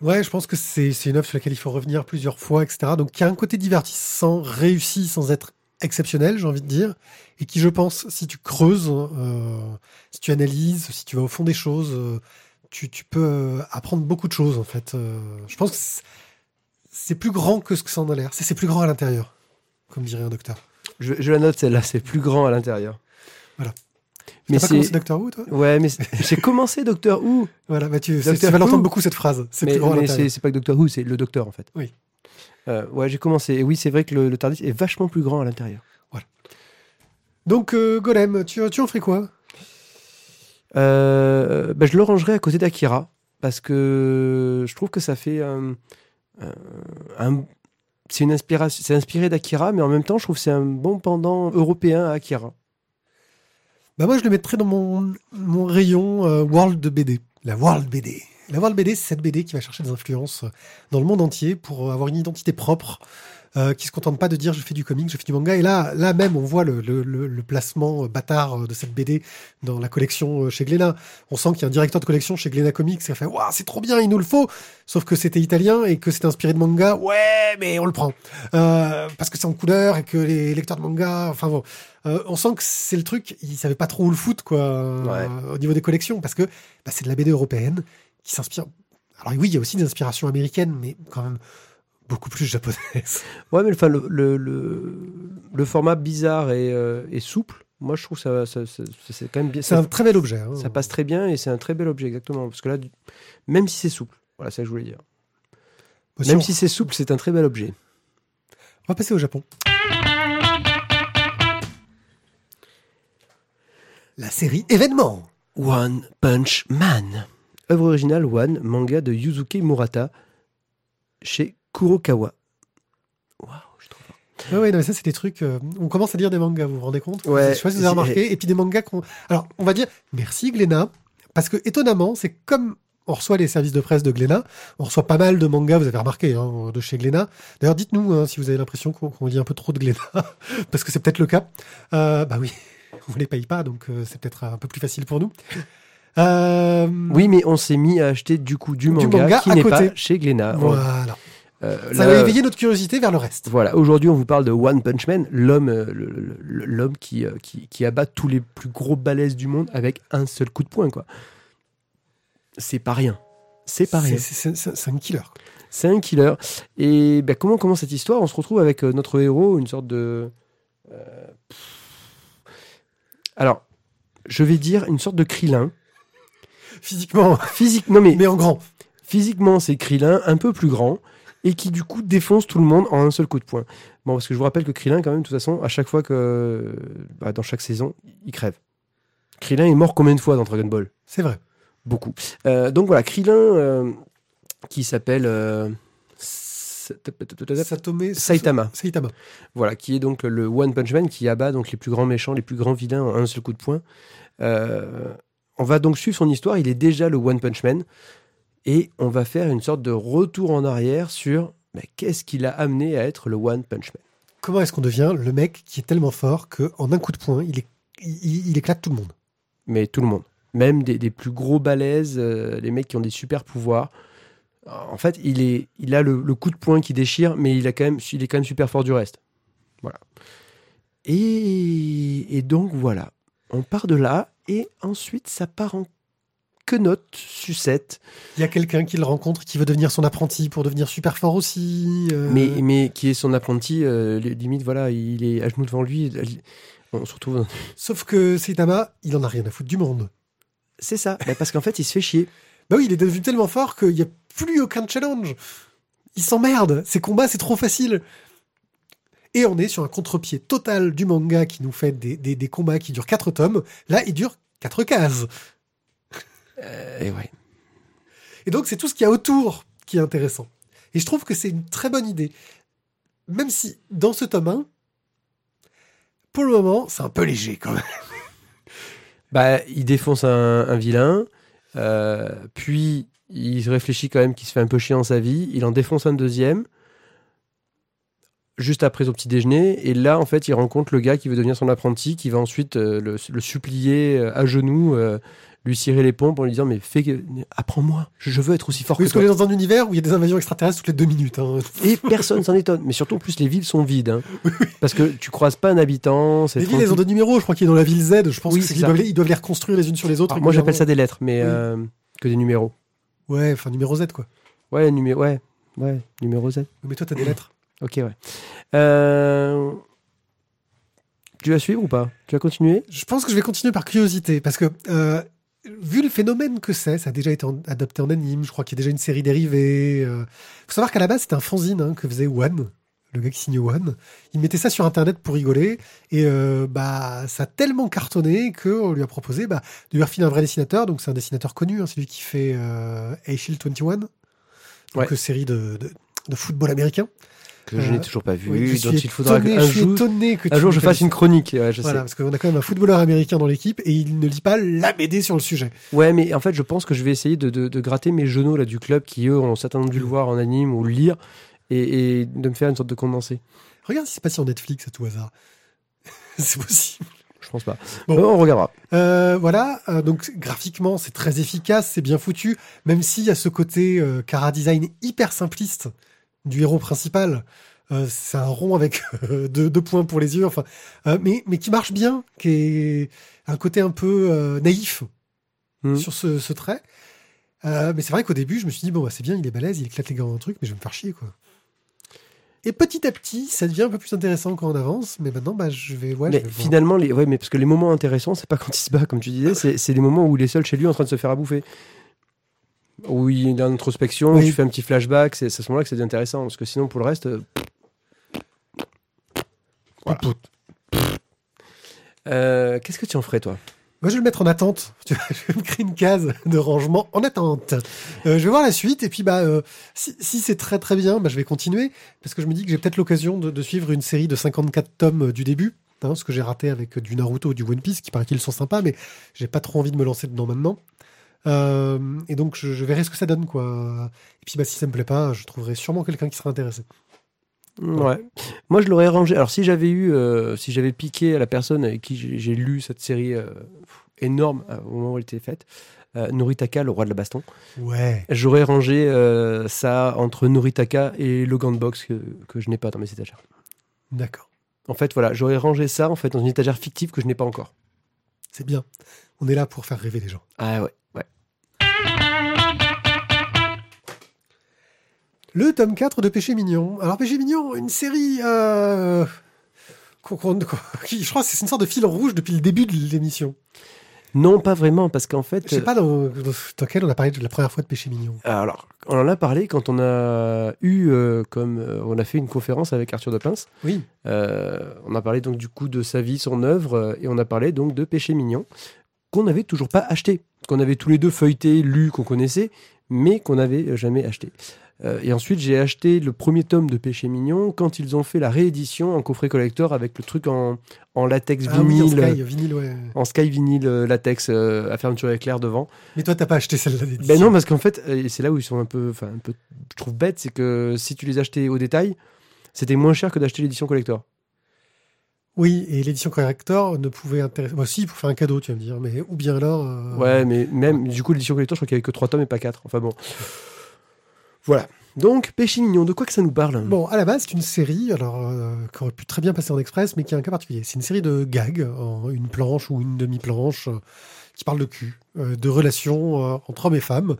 Ouais, je pense que c'est une œuvre sur laquelle il faut revenir plusieurs fois, etc. Donc, il y a un côté divertissant, réussi sans être exceptionnel, j'ai envie de dire, et qui, je pense, si tu creuses, euh, si tu analyses, si tu vas au fond des choses, euh, tu, tu peux apprendre beaucoup de choses, en fait. Je pense que c'est- plus grand que ce que ça en a l'air. C'est c'est plus grand à l'intérieur, comme dirait un docteur. Je, je la note, celle-là, c'est plus grand à l'intérieur. Voilà. Mais pas commencé c'est. Doctor Who, toi Ouais, mais c'est- j'ai commencé Doctor Who. Voilà, bah tu, Doctor tu vas l'entendre beaucoup cette phrase. C'est mais mais c'est c'est pas que Doctor Who, c'est le docteur en fait. Oui. Euh, ouais, j'ai commencé. Et oui, c'est vrai que le, le Tardis est vachement plus grand à l'intérieur. Donc, euh, Golem, tu, tu en ferais quoi? Euh, bah, je le rangerai à côté d'Akira parce que je trouve que ça fait un, un- un- c'est une inspiration, c'est inspiré d'Akira, mais en même temps, je trouve que c'est un bon pendant européen à Akira. Bah moi, je le mettrais dans mon, rayon euh, World BD. La World BD. La World BD, c'est cette BD qui va chercher des influences euh, dans le monde entier pour avoir une identité propre, euh, qui se contentent pas de dire je fais du comics, je fais du manga. Et là, là même, on voit le, le, le, placement euh, bâtard de cette BD dans la collection euh, chez Glénat. On sent qu'il y a un directeur de collection chez Glénat Comics qui a fait waouh, c'est trop bien, il nous le faut. Sauf que c'était italien et que c'était inspiré de manga. Ouais, mais on le prend euh, parce que c'est en couleur et que les lecteurs de manga, enfin bon. Euh, on sent que c'est le truc, ils savaient pas trop où le foutre, quoi, euh, au niveau des collections, parce que bah, c'est de la BD européenne qui s'inspire. Alors oui, il y a aussi des inspirations américaines, mais quand même beaucoup plus japonaises. Ouais, mais enfin, le, le, le, le format bizarre et, euh, et souple, moi je trouve ça, ça, ça- ça- c'est quand même bien. C'est un très bel objet. hein. ça passe très bien et c'est un très bel objet, exactement. Parce que là, même si c'est souple, voilà, c'est ça que je voulais dire. Même on- si c'est souple, c'est un très bel objet. On va passer au Japon. La série événement. One Punch Man. Œuvre originale One, manga de Yuzuki Murata chez Kurokawa. Waouh, je suis trop fort. Ouais, ouais, non, mais ça, c'est des trucs. euh, on commence à lire des mangas, vous vous rendez compte? Ouais, Je sais pas si vous avez remarqué. Et puis des mangas qu'on. Alors, on va dire merci Glénat, parce que étonnamment, c'est comme on reçoit les services de presse de Glénat, on reçoit pas mal de mangas, vous avez remarqué, hein, de chez Glénat. D'ailleurs, dites-nous hein, si vous avez l'impression qu'on qu'on lit un peu trop de Glénat, parce que c'est peut-être le cas. Euh, bah oui, on les paye pas, donc euh, c'est peut-être un peu plus facile pour nous. Euh, Oui, mais on s'est mis à acheter du coup du Du manga, manga qui n'est pas pas chez Glénat. Voilà. Euh, Ça va éveiller notre curiosité vers le reste. Voilà, aujourd'hui on vous parle de One Punch Man, l'homme euh, l'homme qui, euh, qui, qui abat tous les plus gros balaises du monde avec un seul coup de poing, quoi. C'est pas rien. C'est pas rien. C'est- un killer. C'est un killer. Et ben, comment commence cette histoire? On se retrouve avec notre héros, une sorte de. euh. Alors, je vais dire une sorte de Krillin. Physiquement, Physique, non mais mais en grand. physiquement, c'est Krillin, un peu plus grand, et qui du coup défonce tout le monde en un seul coup de poing. Bon, parce que je vous rappelle que Krillin, quand même, de toute façon, à chaque fois que. bah, dans chaque saison, il crève. Krillin est mort combien de fois dans Dragon Ball? C'est vrai. Beaucoup. Euh, donc voilà, Krillin, euh, qui s'appelle. euh, Satome Saitama. Saitama. Voilà, qui est donc le One Punch Man qui abat donc les plus grands méchants, les plus grands vilains en un seul coup de poing. On va donc suivre son histoire. Il est déjà le One Punch Man et on va faire une sorte de retour en arrière sur mais qu'est-ce qui l'a amené à être le One Punch Man? Comment est-ce qu'on devient le mec qui est tellement fort qu'en un coup de poing, il, est- il- il éclate tout le monde? Mais tout le monde, même des, des plus gros balèzes, euh, les mecs qui ont des super pouvoirs. En fait, il, est, il a le, le coup de poing qui déchire, mais il, a quand même, il est quand même super fort du reste. Voilà. Et, et donc voilà, on part de là, et ensuite ça part en quenotte, sucette, Il y a quelqu'un qui le rencontre, qui veut devenir son apprenti pour devenir super fort aussi. euh, mais, mais qui est son apprenti, euh, limite, voilà, il est à genoux devant lui. On se retrouve. dans- Sauf que Saitama, il en a rien à foutre du monde. C'est ça, Bah, parce qu'en fait, il se fait chier. Bah oui, il est devenu tellement fort qu'il n'y a plus aucun challenge. Il s'emmerde. Ses combats, c'est trop facile. Et on est sur un contre-pied total du manga qui nous fait des, des- des combats qui durent 4 tomes. Là, il dure 4 cases. Euh, et ouais. Et donc, c'est tout ce qu'il y a autour qui est intéressant. Et je trouve que c'est une très bonne idée. Même si, dans ce tome 1, pour le moment, c'est un peu léger quand même. Bah, il défonce un, un vilain, euh, puis il réfléchit quand même qu'il se fait un peu chier dans sa vie, il en défonce un deuxième, juste après au petit déjeuner, et là, en fait, il rencontre le gars qui veut devenir son apprenti, qui va ensuite euh, le, le supplier euh, à genoux, lui cirer les pompes en lui disant Mais fais, apprends-moi, je veux être aussi fort Parce que qu'on toi. est dans un univers où il y a des invasions extraterrestres toutes les deux minutes. hein. Et personne s'en étonne, mais surtout en plus, les villes sont vides, hein. parce que tu croises pas un habitant. Les villes, elles ont des numéros. Je crois qu'il est dans la ville Z. Je pense Oui, qu'ils doivent, ils doivent les reconstruire les unes sur les autres. Alors, moi, j'appelle ça des lettres, mais Oui. euh, que des numéros. Ouais, enfin, numéro Z, quoi. Ouais, numéro, ouais, ouais, numéro Z. Mais toi, t'as des lettres. Ok, ouais. Euh, Tu vas suivre ou pas? Tu vas continuer? Je pense que je vais continuer par curiosité, parce que euh, vu le phénomène que c'est, ça a déjà été en- adapté en anime, je crois qu'il y a déjà une série dérivée. euh. faut savoir qu'à la base, c'était un fanzine hein, que faisait One, le gars qui signe One. Il mettait ça sur Internet pour rigoler, et euh, bah ça a tellement cartonné qu'on lui a proposé bah, de lui refiler un vrai dessinateur, donc c'est un dessinateur connu, hein, c'est lui qui fait euh, A-Shield 21, donc Ouais. euh, série de, de, de football américain. Que je Euh, n'ai toujours pas vu, Oui, dont il faudra suis jour, que un jour je fasse une chronique. ouais, je Voilà, sais. parce qu'on a quand même un footballeur américain dans l'équipe et il ne lit pas la BD sur le sujet. Ouais, mais en fait, je pense que je vais essayer de, de- de gratter mes genoux là, du club qui, eux, ont certainement dû le voir en anime ou le lire. et, et de me faire une sorte de condensé. Regarde si c'est pas sur Netflix à tout hasard. c'est possible. Je pense pas. Bon. Bon, on regardera. Euh, voilà, euh, donc graphiquement c'est très efficace, c'est bien foutu, même s'il y a ce côté euh, cara design hyper simpliste du héros principal. Euh, c'est un rond avec euh, deux, deux points pour les yeux, enfin, euh, mais, mais qui marche bien, qui est un côté un peu euh, naïf Mhm. sur ce, ce trait. Mais c'est vrai qu'au début, je me suis dit, bon, bah, c'est bien, il est balèze, il éclate les gars dans un truc, mais je vais me faire chier, quoi. Et petit à petit, ça devient un peu plus intéressant quand on avance, mais maintenant, bah, je vais, ouais, mais je vais voir. finalement, les, ouais, mais parce que les moments intéressants, c'est pas quand il se bat, comme tu disais, c'est, c'est les moments où il est seul chez lui en train de se faire à bouffer. Où il est en introspection, où Oui. tu fais un petit flashback, c'est, à ce moment-là que c'est intéressant. Parce que sinon, pour le reste. euh, Voilà. Euh, qu'est-ce que tu en ferais, toi? Moi, je vais le mettre en attente. Je vais me créer une case de rangement en attente. Euh, je vais voir la suite et puis bah euh, si, si c'est très très bien, bah, je vais continuer parce que je me dis que j'ai peut-être l'occasion de, de suivre une série de 54 tomes du début. Hein, ce que j'ai raté avec du Naruto ou du One Piece, qui paraît qu'ils sont sympas, mais j'ai pas trop envie de me lancer dedans maintenant. Euh, et donc je, je verrai ce que ça donne quoi. Et puis bah si ça me plaît pas, je trouverai sûrement quelqu'un qui sera intéressé. Ouais. Moi, je l'aurais rangé. Alors, si j'avais eu, euh, si j'avais piqué à la personne avec qui j'ai, lu cette série euh, énorme au moment où elle était faite, Noritaka, le roi de la baston, Ouais. j'aurais rangé ça entre Noritaka et Logan Box que, que je n'ai pas dans mes étagères. D'accord. En fait, voilà, j'aurais rangé ça en fait dans une étagère fictive que je n'ai pas encore. C'est bien. On est là pour faire rêver les gens. Ah ouais, Le tome 4 de Péché Mignon. Alors Péché Mignon, une série euh, qu'on- qu'on- qu'on- qui, je crois que c'est une sorte de fil rouge depuis le début de l'émission. Non, pas vraiment, parce qu'en fait. Je sais pas dans, quel on a parlé de la première fois de Péché Mignon. Alors, on en a parlé quand on a eu, euh, comme euh, on a fait une conférence avec Arthur de Pince. Oui. Euh, on a parlé donc du coup de sa vie, son œuvre, euh, et on a parlé donc de Péché Mignon, qu'on n'avait toujours pas acheté, qu'on avait tous les deux feuilleté, lu, qu'on connaissait, mais qu'on n'avait jamais acheté. Euh, et ensuite, j'ai acheté le premier tome de Péché Mignon quand ils ont fait la réédition en coffret collector avec le truc en, en latex Ah oui, en vinyle, Sky, vinyle, ouais. en sky vinyle euh, latex euh, à fermeture éclair devant. Mais toi, t'as pas acheté celle-là d'édition. Ben non, parce qu'en fait, et c'est là où ils sont un peu, enfin un peu, je trouve bête, c'est que si tu les achetais au détail, c'était moins cher que d'acheter l'édition collector. Oui, et l'édition corrector ne pouvait intéresser. Moi, si, pour faire un cadeau, tu vas me dire. Mais ou bien alors. euh, Ouais, mais même du coup l'édition collector, je crois qu'il y avait que 3 tomes et pas 4. Enfin bon. Voilà. Donc, Péché Mignon, de quoi que ça nous parle Bon, à la base, c'est une série, alors euh, qui aurait pu très bien passer en express, mais qui a un cas particulier. C'est une série de gags, une planche ou une demi-planche, euh, qui parle de cul, euh, de relations euh, entre hommes et femmes.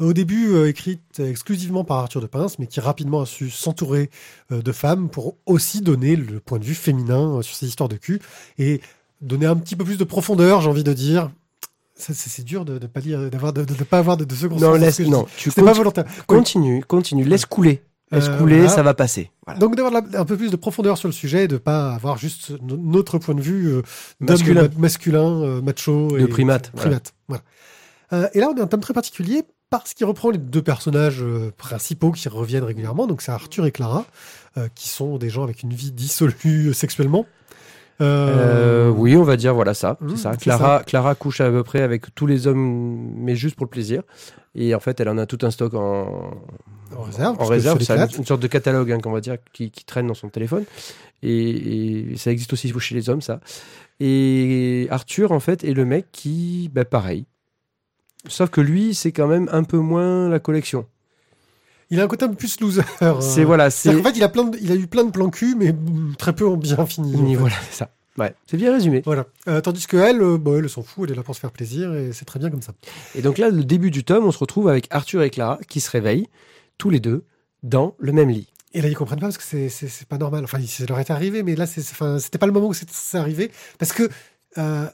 Au début, écrite exclusivement par Arthur de Pince, mais qui rapidement a su s'entourer de femmes pour aussi donner le point de vue féminin sur ces histoires de cul et donner un petit peu plus de profondeur, j'ai envie de dire. C'est dur de ne pas lire, d'avoir de, de, de pas avoir de, de second Non, laisse, non, dis. tu C'est pas volontaire. Continue, continue, laisse couler. Laisse Euh, couler, voilà. ça va passer. Voilà. Donc d'avoir un peu plus de profondeur sur le sujet, de pas avoir juste no- notre point de vue euh, Masculin. ma- masculin, euh, macho De primate, primate. Voilà. Et là, on a un tome très particulier parce qu'il reprend les deux personnages principaux qui reviennent régulièrement. Donc c'est Arthur et Clara, qui sont des gens avec une vie dissolue sexuellement. Euh, oui, on va dire voilà ça. Mmh, c'est ça. c'est Clara, Clara couche à peu près avec tous les hommes, mais juste pour le plaisir. Et en fait, elle en a tout un stock en, En réserve, En réserve, c'est l'éclate. une sorte de catalogue hein, qu'on va dire qui, qui traîne dans son téléphone. Et, et ça existe aussi chez les hommes, ça. Et Arthur, en fait, est le mec qui, bah, pareil. Sauf que lui, c'est quand même un peu moins la collection. Il a un côté un peu plus loser. C'est euh, voilà, c'est qu'en fait, il a, plein de- il a eu plein de plans cul, mais très peu ont bien fini. en fait. voilà, c'est ça. Ouais, c'est bien résumé. Voilà. Euh, tandis que elle, euh, bon, elle s'en fout, elle est là pour se faire plaisir et c'est très bien comme ça. Et donc là, le début du tome, on se retrouve avec Arthur et Clara qui se réveillent tous les deux dans le même lit. Et là, ils comprennent pas parce que c'est pas normal. Enfin, ça leur est arrivé, mais là, c'était pas le moment où c'est c'est arrivé parce que euh,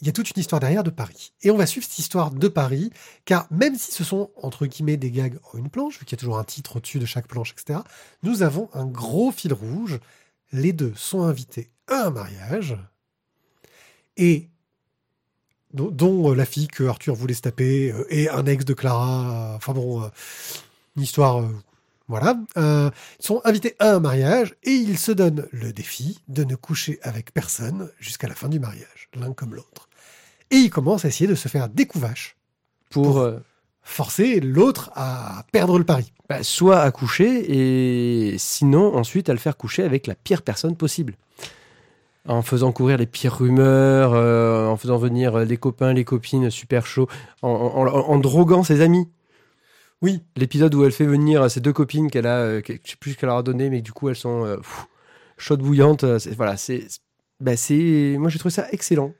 il y a toute une histoire derrière de Paris. Et on va suivre cette histoire de Paris, car même si ce sont entre guillemets des gags en une planche, vu qu'il y a toujours un titre au-dessus de chaque planche, etc., nous avons un gros fil rouge. Les deux sont invités à un mariage et dont, euh, la fille que Arthur voulait se taper euh, et un ex de Clara. Enfin bon, euh, une histoire. Voilà. Euh, ils sont invités à un mariage et ils se donnent le défi de ne coucher avec personne jusqu'à la fin du mariage, l'un comme l'autre. Et ils commencent à essayer de se faire des couvaches Pour, Pour- euh, forcer l'autre à perdre le pari. Bah, soit à coucher, et sinon, ensuite, à le faire coucher avec la pire personne possible. En faisant courir les pires rumeurs, euh, en faisant venir les copains, les copines super chauds, en, en- en- en droguant ses amis. Oui, L'épisode où elle fait venir ses deux copines qu'elle a, euh, que- je sais plus ce qu'elle leur a donné, mais du coup elles sont euh, pff, chaudes bouillantes. euh, Voilà, c'est, bah, c'est, moi j'ai trouvé ça excellent,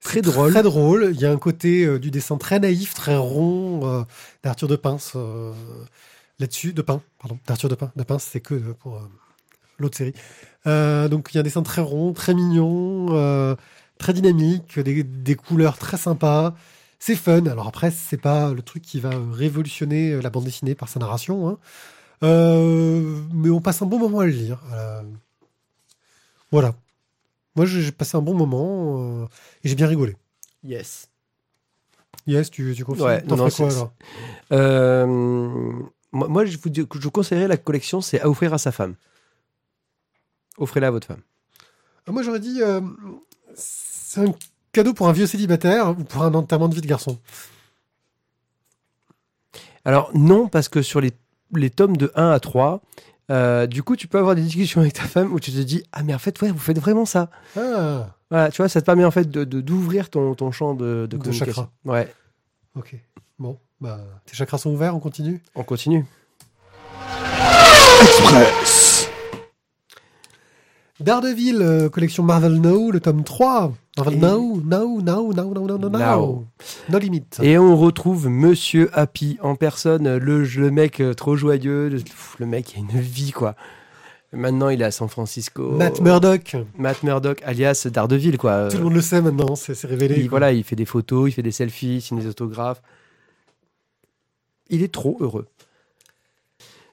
très drôle. Très drôle. Il y a un côté euh, du dessin très naïf, très rond euh, d'Arthur de Pince euh, là-dessus. De Pin, pardon. D'Arthur de Pin. De Pince, c'est que euh, pour euh, l'autre série. Euh, donc il y a un dessin très rond, très mignon, euh, très dynamique, des, des couleurs très sympas. C'est fun. Alors après, c'est pas le truc qui va révolutionner la bande dessinée par sa narration. hein. Euh, mais on passe un bon moment à le lire. Euh, voilà. Moi, j'ai passé un bon moment euh, et j'ai bien rigolé. Yes. Yes, tu, tu confirmes Ouais, non, ferais quoi alors Euh, moi, je vous je vous conseillerais la collection, c'est à offrir à sa femme. Offrez-la à votre femme. Ah, Moi, j'aurais dit euh, c'est un cadeau pour un vieux célibataire ou pour un enterrement de vie de garçon? Alors non, parce que sur les, les tomes de 1 à 3, euh, du coup, tu peux avoir des discussions avec ta femme où tu te dis ah mais en fait ouais, vous faites vraiment ça. Ah, Voilà, tu vois, ça te permet en fait de de- d'ouvrir ton, ton champ de, de De communication. chakra. Ouais, ok. Bon, bah, tes chakras sont ouverts, on continue? On continue. Daredevil, euh, collection Marvel Now, le tome 3. Marvel Et- Now, Now, Now, Now, Now, Now, Now, Now. No limit. Et on retrouve Monsieur Happy en personne, le, le mec euh, trop joyeux, le, le mec a une vie quoi. Maintenant, il est à San Francisco. Matt Murdock. Matt Murdock, alias Daredevil quoi. Tout le monde le sait maintenant, c'est révélé. Il, voilà, il fait des photos, il fait des selfies, il signe des autographes. Il est trop heureux.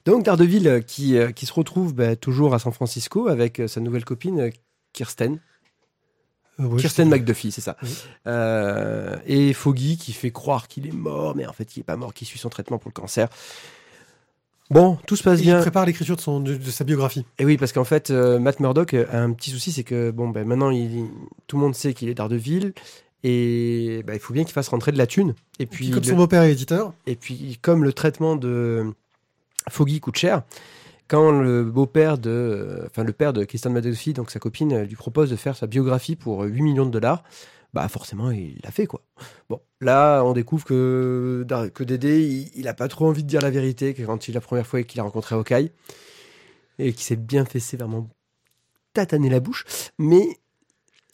Donc Daredevil euh, qui, euh, qui se retrouve bah, toujours à San Francisco avec euh, sa nouvelle copine Kirsten. Euh, ouais, Kirsten McDuffie, c'est ça. Oui. Euh, et Foggy qui fait croire qu'il est mort, mais en fait il est pas mort, qui suit son traitement pour le cancer. Bon, tout se passe Il bien. prépare l'écriture de, son- de, de sa biographie. Et oui, parce qu'en fait, euh, Matt Murdock a un petit souci, c'est que bon, ben, maintenant, il, tout le monde sait qu'il est Daredevil. Et ben, il faut bien qu'il fasse rentrer de la thune. Et puis, Puis, comme le- son beau-père est éditeur, et puis, comme le traitement de Foggy coûte cher, quand le beau-père de, enfin le père de Kristen McDuffie, donc sa copine, lui propose de faire sa biographie pour euh, 8 millions de dollars, bah forcément il l'a fait quoi. Bon, là on découvre que que Dédé, il, il a pas trop envie de dire la vérité que quand il la première fois qu'il a rencontré Hawkeye et qu'il s'est bien fait sévèrement tataner la bouche, mais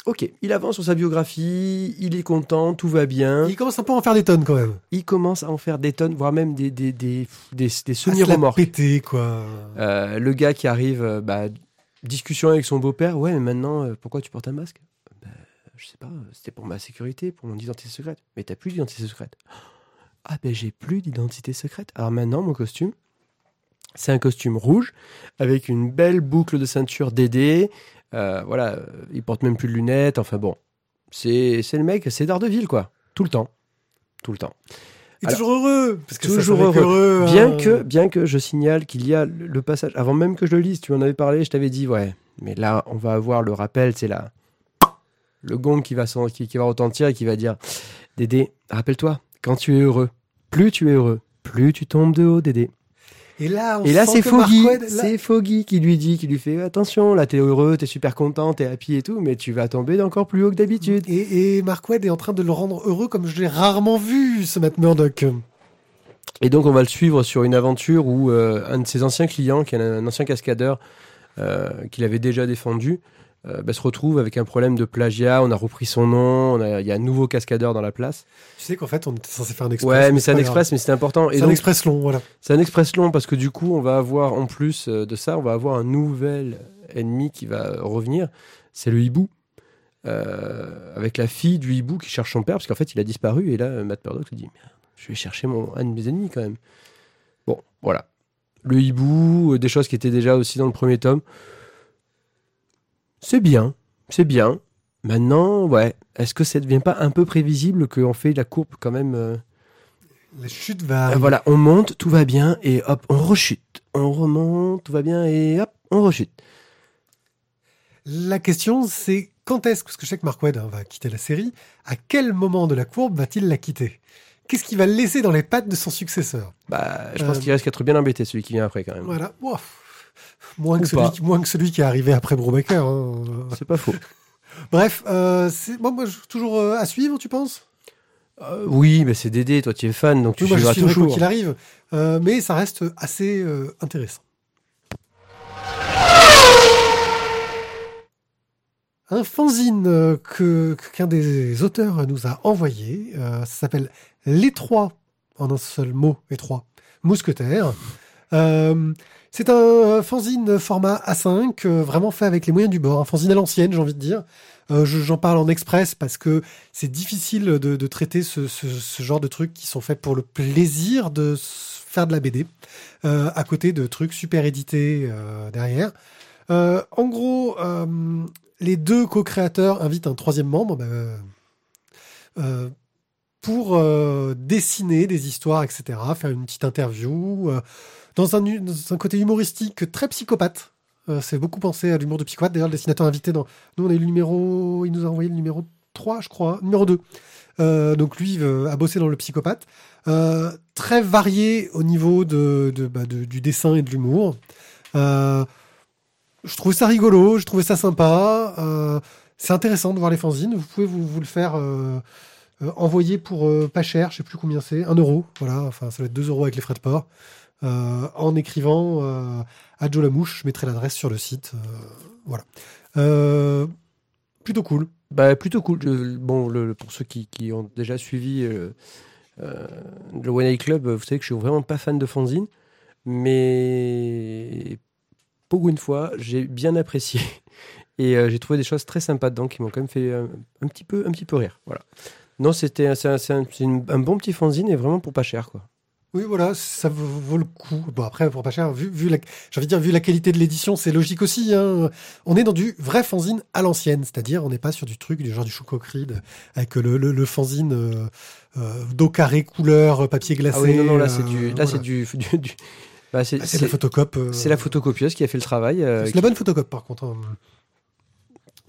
Ok, il avance sur sa biographie, il est content, tout va bien. il commence un peu à en faire des tonnes quand même. Il commence à en faire des tonnes, voire même des, des, des, des, des semi-remorques. péter, quoi. Euh, le gars qui arrive, euh, bah, discussion avec son beau-père. Ouais, mais maintenant, euh, pourquoi tu portes un masque? Bah, Je sais pas, c'était pour ma sécurité, pour mon identité secrète. Mais t'as plus d'identité secrète. Ah, ben j'ai plus d'identité secrète. Alors maintenant, mon costume, c'est un costume rouge avec une belle boucle de ceinture DD. Euh, voilà, il porte même plus de lunettes. Enfin bon, c'est c'est le mec, c'est Daredevil, quoi. Tout le temps. Tout le temps. Alors, toujours heureux. Parce que toujours ça heureux. hein. Bien que, bien que je signale qu'il y a le passage, avant même que je le lise, tu m'en avais parlé, je t'avais dit, ouais, mais là, on va avoir le rappel, c'est là, le gong qui va, qui va retentir et qui va dire, Dédé, rappelle-toi, quand tu es heureux, plus tu es heureux, plus tu tombes de haut, Dédé. Et là, on et là, sent c'est Foggy, Marquette, là- c'est Foggy qui lui dit, qui lui fait, attention, là, t'es heureux, t'es super content, t'es happy et tout, mais tu vas tomber encore plus haut que d'habitude. Et, et Mark Wade est en train de le rendre heureux comme je l'ai rarement vu, ce Matt Murdock. Et donc, on va le suivre sur une aventure où euh, un de ses anciens clients, qui est un ancien cascadeur euh, qu'il avait déjà défendu, bah, se retrouve avec un problème de plagiat. On a repris son nom, il y a un nouveau cascadeur dans la place. Tu sais qu'en fait, on était censé faire un express. ouais, mais c'est un express, mais c'est important. C'est un express long, voilà. c'est un express long parce que du coup, on va avoir, en plus euh, de ça, on va avoir un nouvel ennemi qui va euh, revenir. C'est le hibou. Euh, avec la fille du hibou qui cherche son père, parce qu'en fait, il a disparu. Et là, euh, Matt Murdock se dit Merde, Je vais chercher mon, un de mes ennemis quand même. Bon, voilà. Le hibou, euh, des choses qui étaient déjà aussi dans le premier tome. C'est bien. C'est bien. Maintenant, ouais. Est-ce que ça ne devient pas un peu prévisible qu'on fait la courbe quand même euh, La chute va. euh, voilà, on monte, tout va bien, et hop, on rechute. On remonte, tout va bien, et hop, on rechute. La question, c'est quand est-ce, parce que je sais que Mark Wade hein, va quitter la série, à quel moment de la courbe va-t-il la quitter? Qu'est-ce qu'il va laisser dans les pattes de son successeur? Bah, je pense Euh, qu'il risque d'être bien embêté, celui qui vient après, quand même. Voilà. Ouah. Moins, que celui, qui- moins que celui qui est arrivé après Brubaker. hein. C'est pas faux. Bref, euh, c'est bon, moi, toujours euh, à suivre, tu penses? Euh, oui, mais c'est Dédé, toi tu es fan, donc tu Oui, suivras toujours. qu'il arrive. Euh, mais ça reste assez intéressant. Un fanzine que qu'un des auteurs nous a envoyé, ça s'appelle Les Trois, en un seul mot, Les Trois Mousquetaires. Euh, c'est un fanzine format A5, euh, vraiment fait avec les moyens du bord, un fanzine à l'ancienne, j'ai envie de dire. Euh, je- J'en parle en express parce que c'est difficile de, traiter ce, genre de trucs qui sont faits pour le plaisir de faire de la BD, euh, à côté de trucs super édités euh, derrière. Euh, en gros, euh, les deux co-créateurs invitent un troisième membre bah, euh, euh, pour euh, dessiner des histoires, etc., faire une petite interview, euh, dans, un, côté humoristique très psychopathe. Euh, c'est beaucoup pensé à l'humour de psychopathe. D'ailleurs, le dessinateur invité dans... Nous, on a eu le numéro... Il nous a envoyé le numéro 3, je crois. Numéro 2. Euh, donc lui euh, a bossé dans le psychopathe. Euh, très varié au niveau bah, de- du dessin et de l'humour. Je trouvais ça rigolo, je trouvais ça sympa. C'est intéressant de voir les fanzines. Vous pouvez vous, le faire envoyer pour pas cher, je sais plus combien c'est, 1 euro. Voilà, enfin ça va être 2 euros avec les frais de port. Euh, en écrivant euh, à Joe Lamouche, je mettrai l'adresse sur le site. euh, voilà. Plutôt cool. Bah, plutôt cool. Bon, pour ceux qui, ont déjà suivi le One Eye Club, vous savez que je suis vraiment pas fan de fanzine, mais pour une fois, j'ai bien apprécié. Et j'ai trouvé des choses très sympas dedans qui m'ont quand même fait un, petit peu, un petit peu rire. Voilà. Non, c'était un bon petit fanzine et vraiment pour pas cher. Quoi. Oui, voilà, ça vaut, vaut le coup. Bon, après, pour pas cher, vu, vu la, j'ai envie de dire, vu la qualité de l'édition, c'est logique aussi. hein. On est dans du vrai fanzine à l'ancienne, c'est-à-dire, on n'est pas sur du truc du genre du choucoquerie de- avec le, le, le fanzine euh, euh, dos carré couleur papier glacé. Ah oui, non, non, là euh, c'est du, là voilà. c'est du, du- du- bah, c'est la c'est- photocopie. euh, c'est la photocopieuse qui a fait le travail. euh, C'est la bonne photocopie, par contre. hein.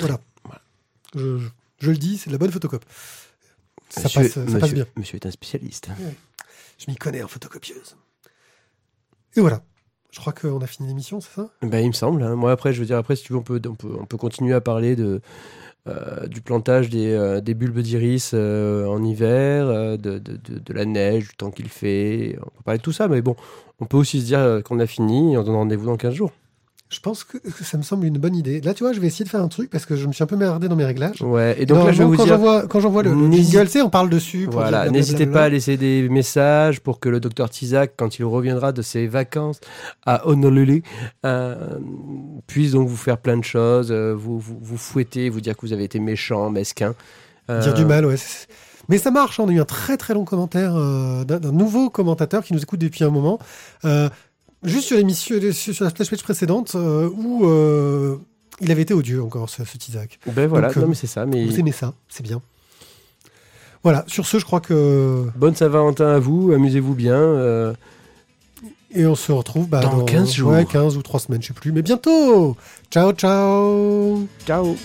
Voilà. Je, je- je le dis, c'est de la bonne photocopie. Ça, monsieur, passe, ça monsieur- passe bien. Monsieur est un spécialiste. Je m'y connais en photocopieuse. Et voilà. Je crois qu'on a fini l'émission, c'est ça? Ben, il me semble. hein. Moi, après, je veux dire, après, si tu veux, on peut, on peut, on peut continuer à parler de, euh, du plantage des, euh, des bulbes d'iris euh, en hiver, de, de, de, la neige, du temps qu'il fait. On peut parler de tout ça, mais bon, on peut aussi se dire qu'on a fini et on donne rendez-vous dans 15 jours. Je pense que ça me semble une bonne idée. Là, tu vois, je vais essayer de faire un truc parce que je me suis un peu merdé dans mes réglages. Ouais, et donc là, je vais vous quand dire. j'envoie quand j'envoie le, le jingle, on parle dessus. Voilà, n'hésitez pas à laisser des messages pour que le docteur Tizak, quand il reviendra de ses vacances à Honolulu, euh, puisse donc vous faire plein de choses, euh, vous, vous, vous fouetter, vous dire que vous avez été méchant, mesquin. Euh, Dire du mal, ouais. Mais ça marche. hein. On a eu un très très long commentaire euh, d'un d'un nouveau commentateur qui nous écoute depuis un moment. Euh, juste sur l'émission, sur sur la splash page précédente, euh, où euh, il avait été odieux encore, ce, Isaac. Ben voilà, Donc, euh, non mais c'est ça. Mais Vous aimez ça, c'est bien. Voilà, sur ce, je crois que. bonne Saint-Valentin à vous, amusez-vous bien. euh, Et on se retrouve bah, Dans 15 jours. Ouais, 15 ou 3 semaines, je sais plus. Mais bientôt Ciao, ciao ciao.